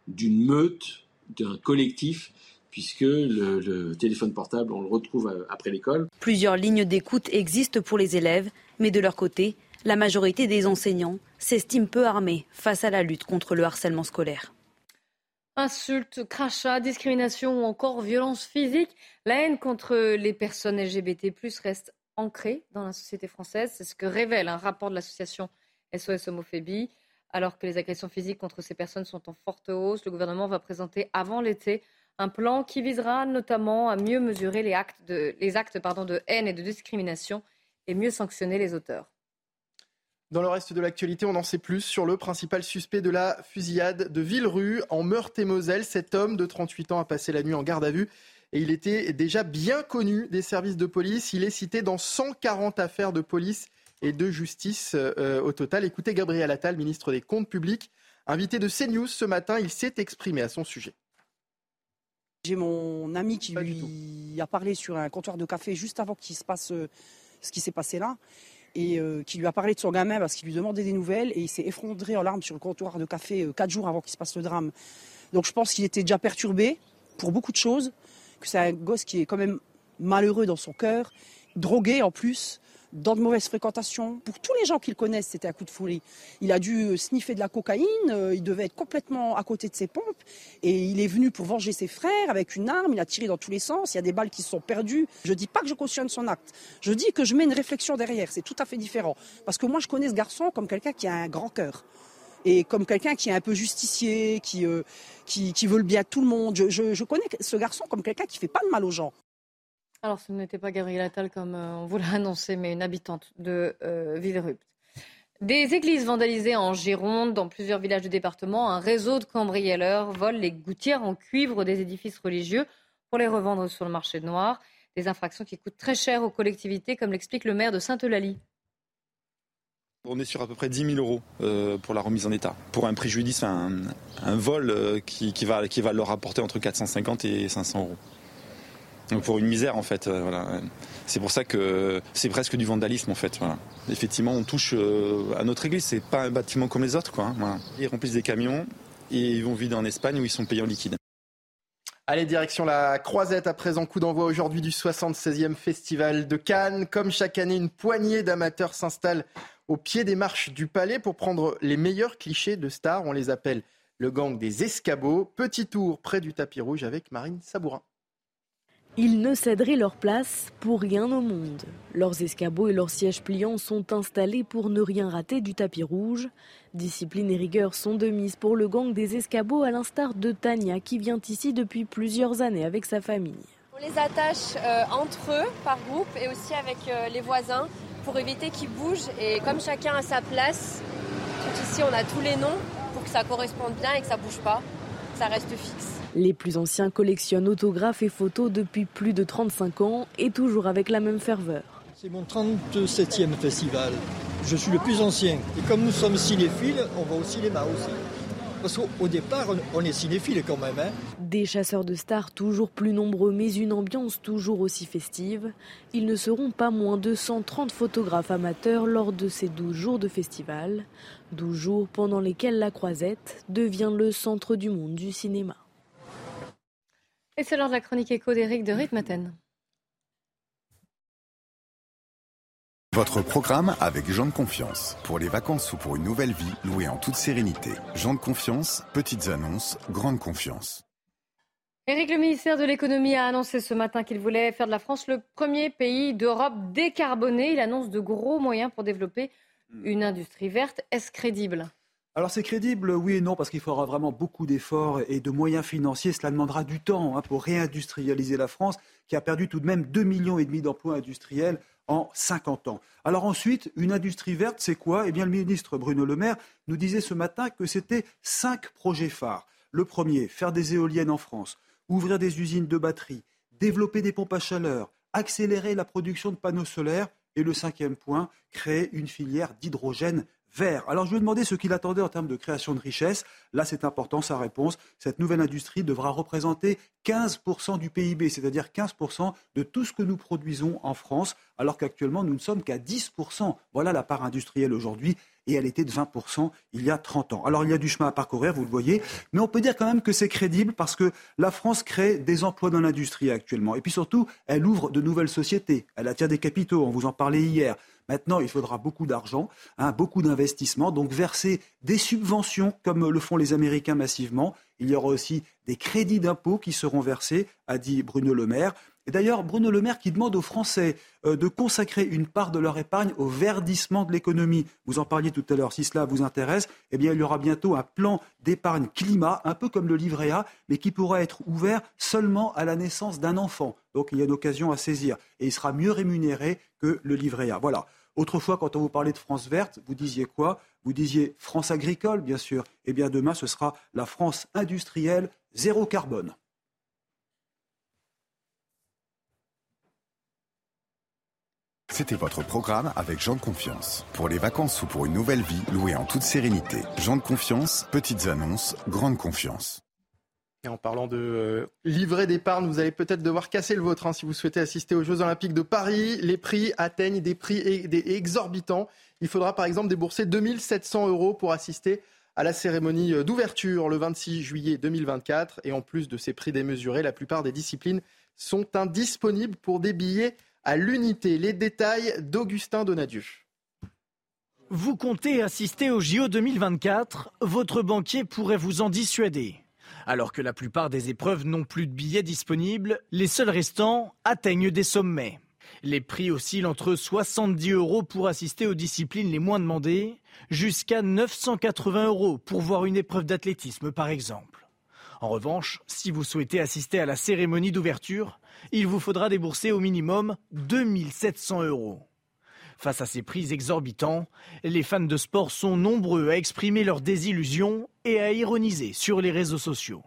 d'une meute, d'un collectif, puisque le, téléphone portable, on le retrouve euh, après l'école. Plusieurs lignes d'écoute existent pour les élèves, mais de leur côté, la majorité des enseignants s'estiment peu armés face à la lutte contre le harcèlement scolaire. Insultes, crachats, discrimination ou encore violence physique, la haine contre les personnes LGBT+ reste ancrée dans la société française. C'est ce que révèle un rapport de l'association SOS Homophobie. Alors que les agressions physiques contre ces personnes sont en forte hausse, le gouvernement va présenter avant l'été un plan qui visera notamment à mieux mesurer les actes, de, haine et de discrimination et mieux sanctionner les auteurs. Dans le reste de l'actualité, on en sait plus sur le principal suspect de la fusillade de Villerue en Meurthe-et-Moselle. Cet homme de 38 ans a passé la nuit en garde à vue et il était déjà bien connu des services de police. Il est cité dans 140 affaires de police et de justice euh, au total. Écoutez Gabriel Attal, ministre des Comptes publics, invité de CNews ce matin, il s'est exprimé à son sujet. J'ai mon ami qui lui a parlé sur un comptoir de café juste avant qu'il se passe euh, ce qui s'est passé là et euh, qui lui a parlé de son gamin parce qu'il lui demandait des nouvelles et il s'est effondré en larmes sur le comptoir de café quatre jours avant qu'il se passe le drame. Donc je pense qu'il était déjà perturbé pour beaucoup de choses, que c'est un gosse qui est quand même malheureux dans son cœur, drogué en plus, dans de mauvaises fréquentations. Pour tous les gens qu'il connaissent, c'était un coup de folie. Il a dû euh, sniffer de la cocaïne, euh, il devait être complètement à côté de ses pompes, et il est venu pour venger ses frères avec une arme, il a tiré dans tous les sens, il y a des balles qui se sont perdues. Je ne dis pas que je cautionne son acte, je dis que je mets une réflexion derrière, c'est tout à fait différent. Parce que moi, je connais ce garçon comme quelqu'un qui a un grand cœur et comme quelqu'un qui est un peu justicier, qui, euh, qui, veut le bien de tout le monde. Je, je, connais ce garçon comme quelqu'un qui fait pas de mal aux gens. Alors, ce n'était pas Gabriel Attal comme euh, on vous l'a annoncé, mais une habitante de euh, Villerupt. Des églises vandalisées en Gironde, dans plusieurs villages du département, un réseau de cambrioleurs vole les gouttières en cuivre des édifices religieux pour les revendre sur le marché noir. Des infractions qui coûtent très cher aux collectivités, comme l'explique le maire de Sainte-Eulalie. On est sur à peu près 10 000 euros euh, pour la remise en état. Pour un préjudice, un, vol qui, va, qui va leur apporter entre 450 et 500 euros. Pour une misère en fait. Euh. C'est pour ça que c'est presque du vandalisme en fait. Effectivement, on touche à notre église. C'est pas un bâtiment comme les autres. Quoi, hein, Ils remplissent des camions et ils vont vider en Espagne où ils sont payés en liquide. Allez, direction la Croisette à présent. Coup d'envoi aujourd'hui du 76e Festival de Cannes. Comme chaque année, une poignée d'amateurs s'installe au pied des marches du palais pour prendre les meilleurs clichés de stars. On les appelle le gang des escabeaux. Petit tour près du tapis rouge avec Marine Sabourin. Ils ne céderaient leur place pour rien au monde. Leurs escabeaux et leurs sièges pliants sont installés pour ne rien rater du tapis rouge. Discipline et rigueur sont de mise pour le gang des escabeaux à l'instar de Tania qui vient ici depuis plusieurs années avec sa famille. On les attache euh, entre eux par groupe et aussi avec euh, les voisins pour éviter qu'ils bougent. Et comme chacun a sa place, ici on a tous les noms pour que ça corresponde bien et que ça bouge pas, ça reste fixe. Les plus anciens collectionnent autographes et photos depuis plus de 35 ans et toujours avec la même ferveur. C'est mon 37e festival. Je suis le plus ancien. Et comme nous sommes cinéphiles, on va au cinéma aussi. Parce qu'au départ, on est cinéphile quand même. Hein. Des chasseurs de stars toujours plus nombreux, mais une ambiance toujours aussi festive. Ils ne seront pas moins de 130 photographes amateurs lors de ces 12 jours de festival. 12 jours pendant lesquels la Croisette devient le centre du monde du cinéma. Et c'est l'heure de la chronique écho d'Éric de Ritmaten. Votre programme avec Jean de Confiance. Pour les vacances ou pour une nouvelle vie, louée en toute sérénité. Jean de Confiance, petites annonces, grande confiance. Éric, le ministère de l'économie a annoncé ce matin qu'il voulait faire de la France le premier pays d'Europe décarboné. Il annonce de gros moyens pour développer une industrie verte. Est-ce crédible? Alors c'est crédible, oui et non, parce qu'il faudra vraiment beaucoup d'efforts et de moyens financiers. Cela demandera du temps hein, pour réindustrialiser la France, qui a perdu tout de même 2,5 millions d'emplois industriels en 50 ans. Alors ensuite, une industrie verte, c'est quoi? Eh bien, le ministre Bruno Le Maire nous disait ce matin que c'était cinq projets phares. Le premier, faire des éoliennes en France, ouvrir des usines de batteries, développer des pompes à chaleur, accélérer la production de panneaux solaires et le cinquième point, créer une filière d'hydrogène alors je lui ai demandé ce qu'il attendait en termes de création de richesse. Là, c'est important, sa réponse. Cette nouvelle industrie devra représenter 15% du PIB, c'est-à-dire 15% de tout ce que nous produisons en France, alors qu'actuellement, nous ne sommes qu'à 10%. Voilà la part industrielle aujourd'hui et elle était de 20% il y a 30 ans. Alors il y a du chemin à parcourir, vous le voyez, mais on peut dire quand même que c'est crédible parce que la France crée des emplois dans l'industrie actuellement. Et puis surtout, elle ouvre de nouvelles sociétés, elle attire des capitaux, on vous en parlait hier. Maintenant, il faudra beaucoup d'argent, hein, beaucoup d'investissements, donc verser des subventions comme le font les Américains massivement. Il y aura aussi des crédits d'impôt qui seront versés, a dit Bruno Le Maire. Et d'ailleurs, Bruno Le Maire qui demande aux Français euh, de consacrer une part de leur épargne au verdissement de l'économie. Vous en parliez tout à l'heure, si cela vous intéresse, eh bien, il y aura bientôt un plan d'épargne climat, un peu comme le livret A, mais qui pourra être ouvert seulement à la naissance d'un enfant. Donc, il y a une occasion à saisir. Et il sera mieux rémunéré que le livret A. Voilà. Autrefois, quand on vous parlait de France verte, vous disiez quoi? Vous disiez France agricole, bien sûr. Eh bien, demain, ce sera la France industrielle, zéro carbone. C'était votre programme avec Jean de Confiance. Pour les vacances ou pour une nouvelle vie, louée en toute sérénité. Jean de Confiance, petites annonces, grande confiance. Et en parlant de euh, livret d'épargne, vous allez peut-être devoir casser le vôtre hein, si vous souhaitez assister aux Jeux Olympiques de Paris. Les prix atteignent des prix exorbitants. Il faudra par exemple débourser 2700 euros pour assister à la cérémonie euh, d'ouverture le 26 juillet 2024. Et en plus de ces prix démesurés, la plupart des disciplines sont indisponibles pour des billets à l'unité. Les détails d'Augustin Donadieu. Vous comptez assister au JO 2024 Votre banquier pourrait vous en dissuader. Alors que la plupart des épreuves n'ont plus de billets disponibles, les seuls restants atteignent des sommets. Les prix oscillent entre 70 euros pour assister aux disciplines les moins demandées, jusqu'à 980 euros pour voir une épreuve d'athlétisme par exemple. En revanche, si vous souhaitez assister à la cérémonie d'ouverture, il vous faudra débourser au minimum 2700 euros. Face à ces prix exorbitants, les fans de sport sont nombreux à exprimer leur désillusion et à ironiser sur les réseaux sociaux.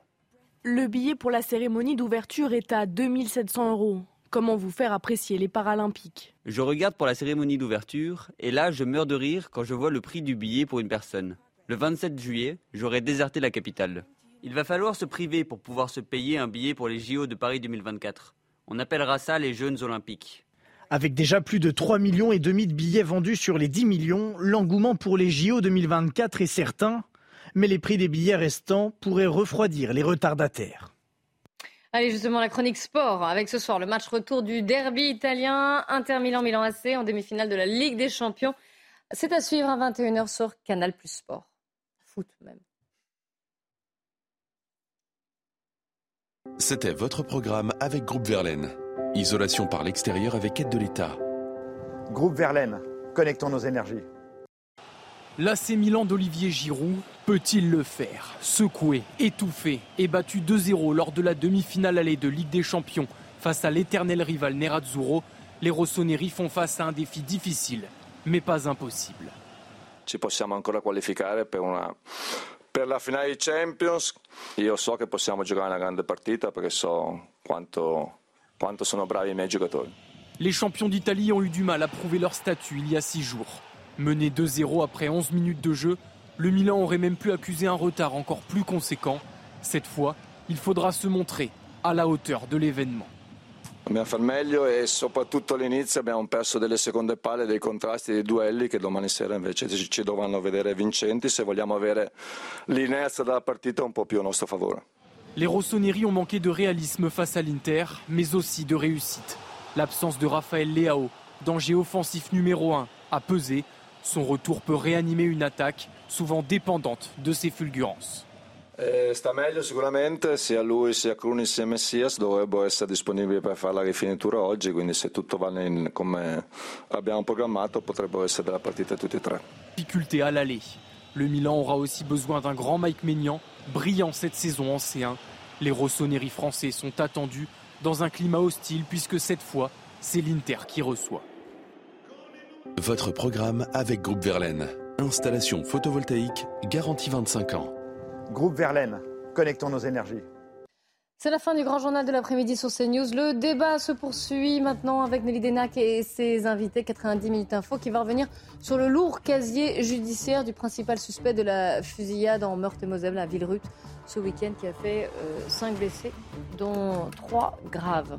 Le billet pour la cérémonie d'ouverture est à 2700 euros. Comment vous faire apprécier les Paralympiques? Je regarde pour la cérémonie d'ouverture et là je meurs de rire quand je vois le prix du billet pour une personne. Le 27 juillet, j'aurai déserté la capitale. Il va falloir se priver pour pouvoir se payer un billet pour les JO de Paris 2024. On appellera ça les Jeunes Olympiques. Avec déjà plus de 3 millions et demi de billets vendus sur les 10 millions, l'engouement pour les JO 2024 est certain, mais les prix des billets restants pourraient refroidir les retardataires. Allez, justement, la chronique sport avec ce soir le match retour du derby italien Inter Milan-Milan AC en demi-finale de la Ligue des Champions. C'est à suivre à 21h sur Canal Plus Sport. Foot même. C'était votre programme avec Groupe Verlaine. Isolation par l'extérieur avec aide de l'État. Groupe Verlaine, connectons nos énergies. L'AC Milan d'Olivier Giroud peut-il le faire Secoué, étouffé et battu 2-0 lors de la demi-finale allée de Ligue des Champions face à l'éternel rival Nerazzurro, les Rossoneri font face à un défi difficile, mais pas impossible. Ci possiamo ancora qualificare per, una, per la finale di Champions. Io so che possiamo giocare una grande partita perché so quanto, quanto sono bravi i miei giocatori. Les champions d'Italie ont eu du mal à prouver leur statut il y a six jours. Mené 2-0 après 11 minutes de jeu, le Milan aurait même pu accuser un retard encore plus conséquent. Cette fois, il faudra se montrer à la hauteur de l'événement. Dobbiamo far meglio e soprattutto all'inizio abbiamo perso delle seconde palle, dei contrasti, dei duelli che domani sera invece ci, dovranno vedere vincenti se vogliamo avere l'inerzia della partita un po' più a nostro favore. Les Rossoneri ont manqué de réalisme face à l'Inter, mais aussi de réussite. L'absence de Raphaël Leao, danger offensif numéro 1, a pesé. Son retour peut réanimer une attaque souvent dépendante de ses fulgurances. Eh, sta meglio sicuramente, sia lui sia Cruni sia Messias dovrebbero essere disponibili per fare la rifinitura oggi, quindi se tutto va in- come abbiamo programmato potrebbero essere della partita tutti e tre. Difficulté à l'aller. Le Milan aura aussi besoin d'un grand Mike Maignan, brillant cette saison en C1. Les Rossoneri français sont attendus dans un climat hostile puisque cette fois, c'est l'Inter qui reçoit. Votre programme avec Groupe Verlaine. Installation photovoltaïque garantie 25 ans. Groupe Verlaine, connectons nos énergies. C'est la fin du grand journal de l'après-midi sur CNews. Le débat se poursuit maintenant avec Nelly Denac et ses invités. 90 minutes info qui va revenir sur le lourd casier judiciaire du principal suspect de la fusillade en Meurthe-et-Moselle à Villerut ce week-end qui a fait 5 blessés, dont 3 graves.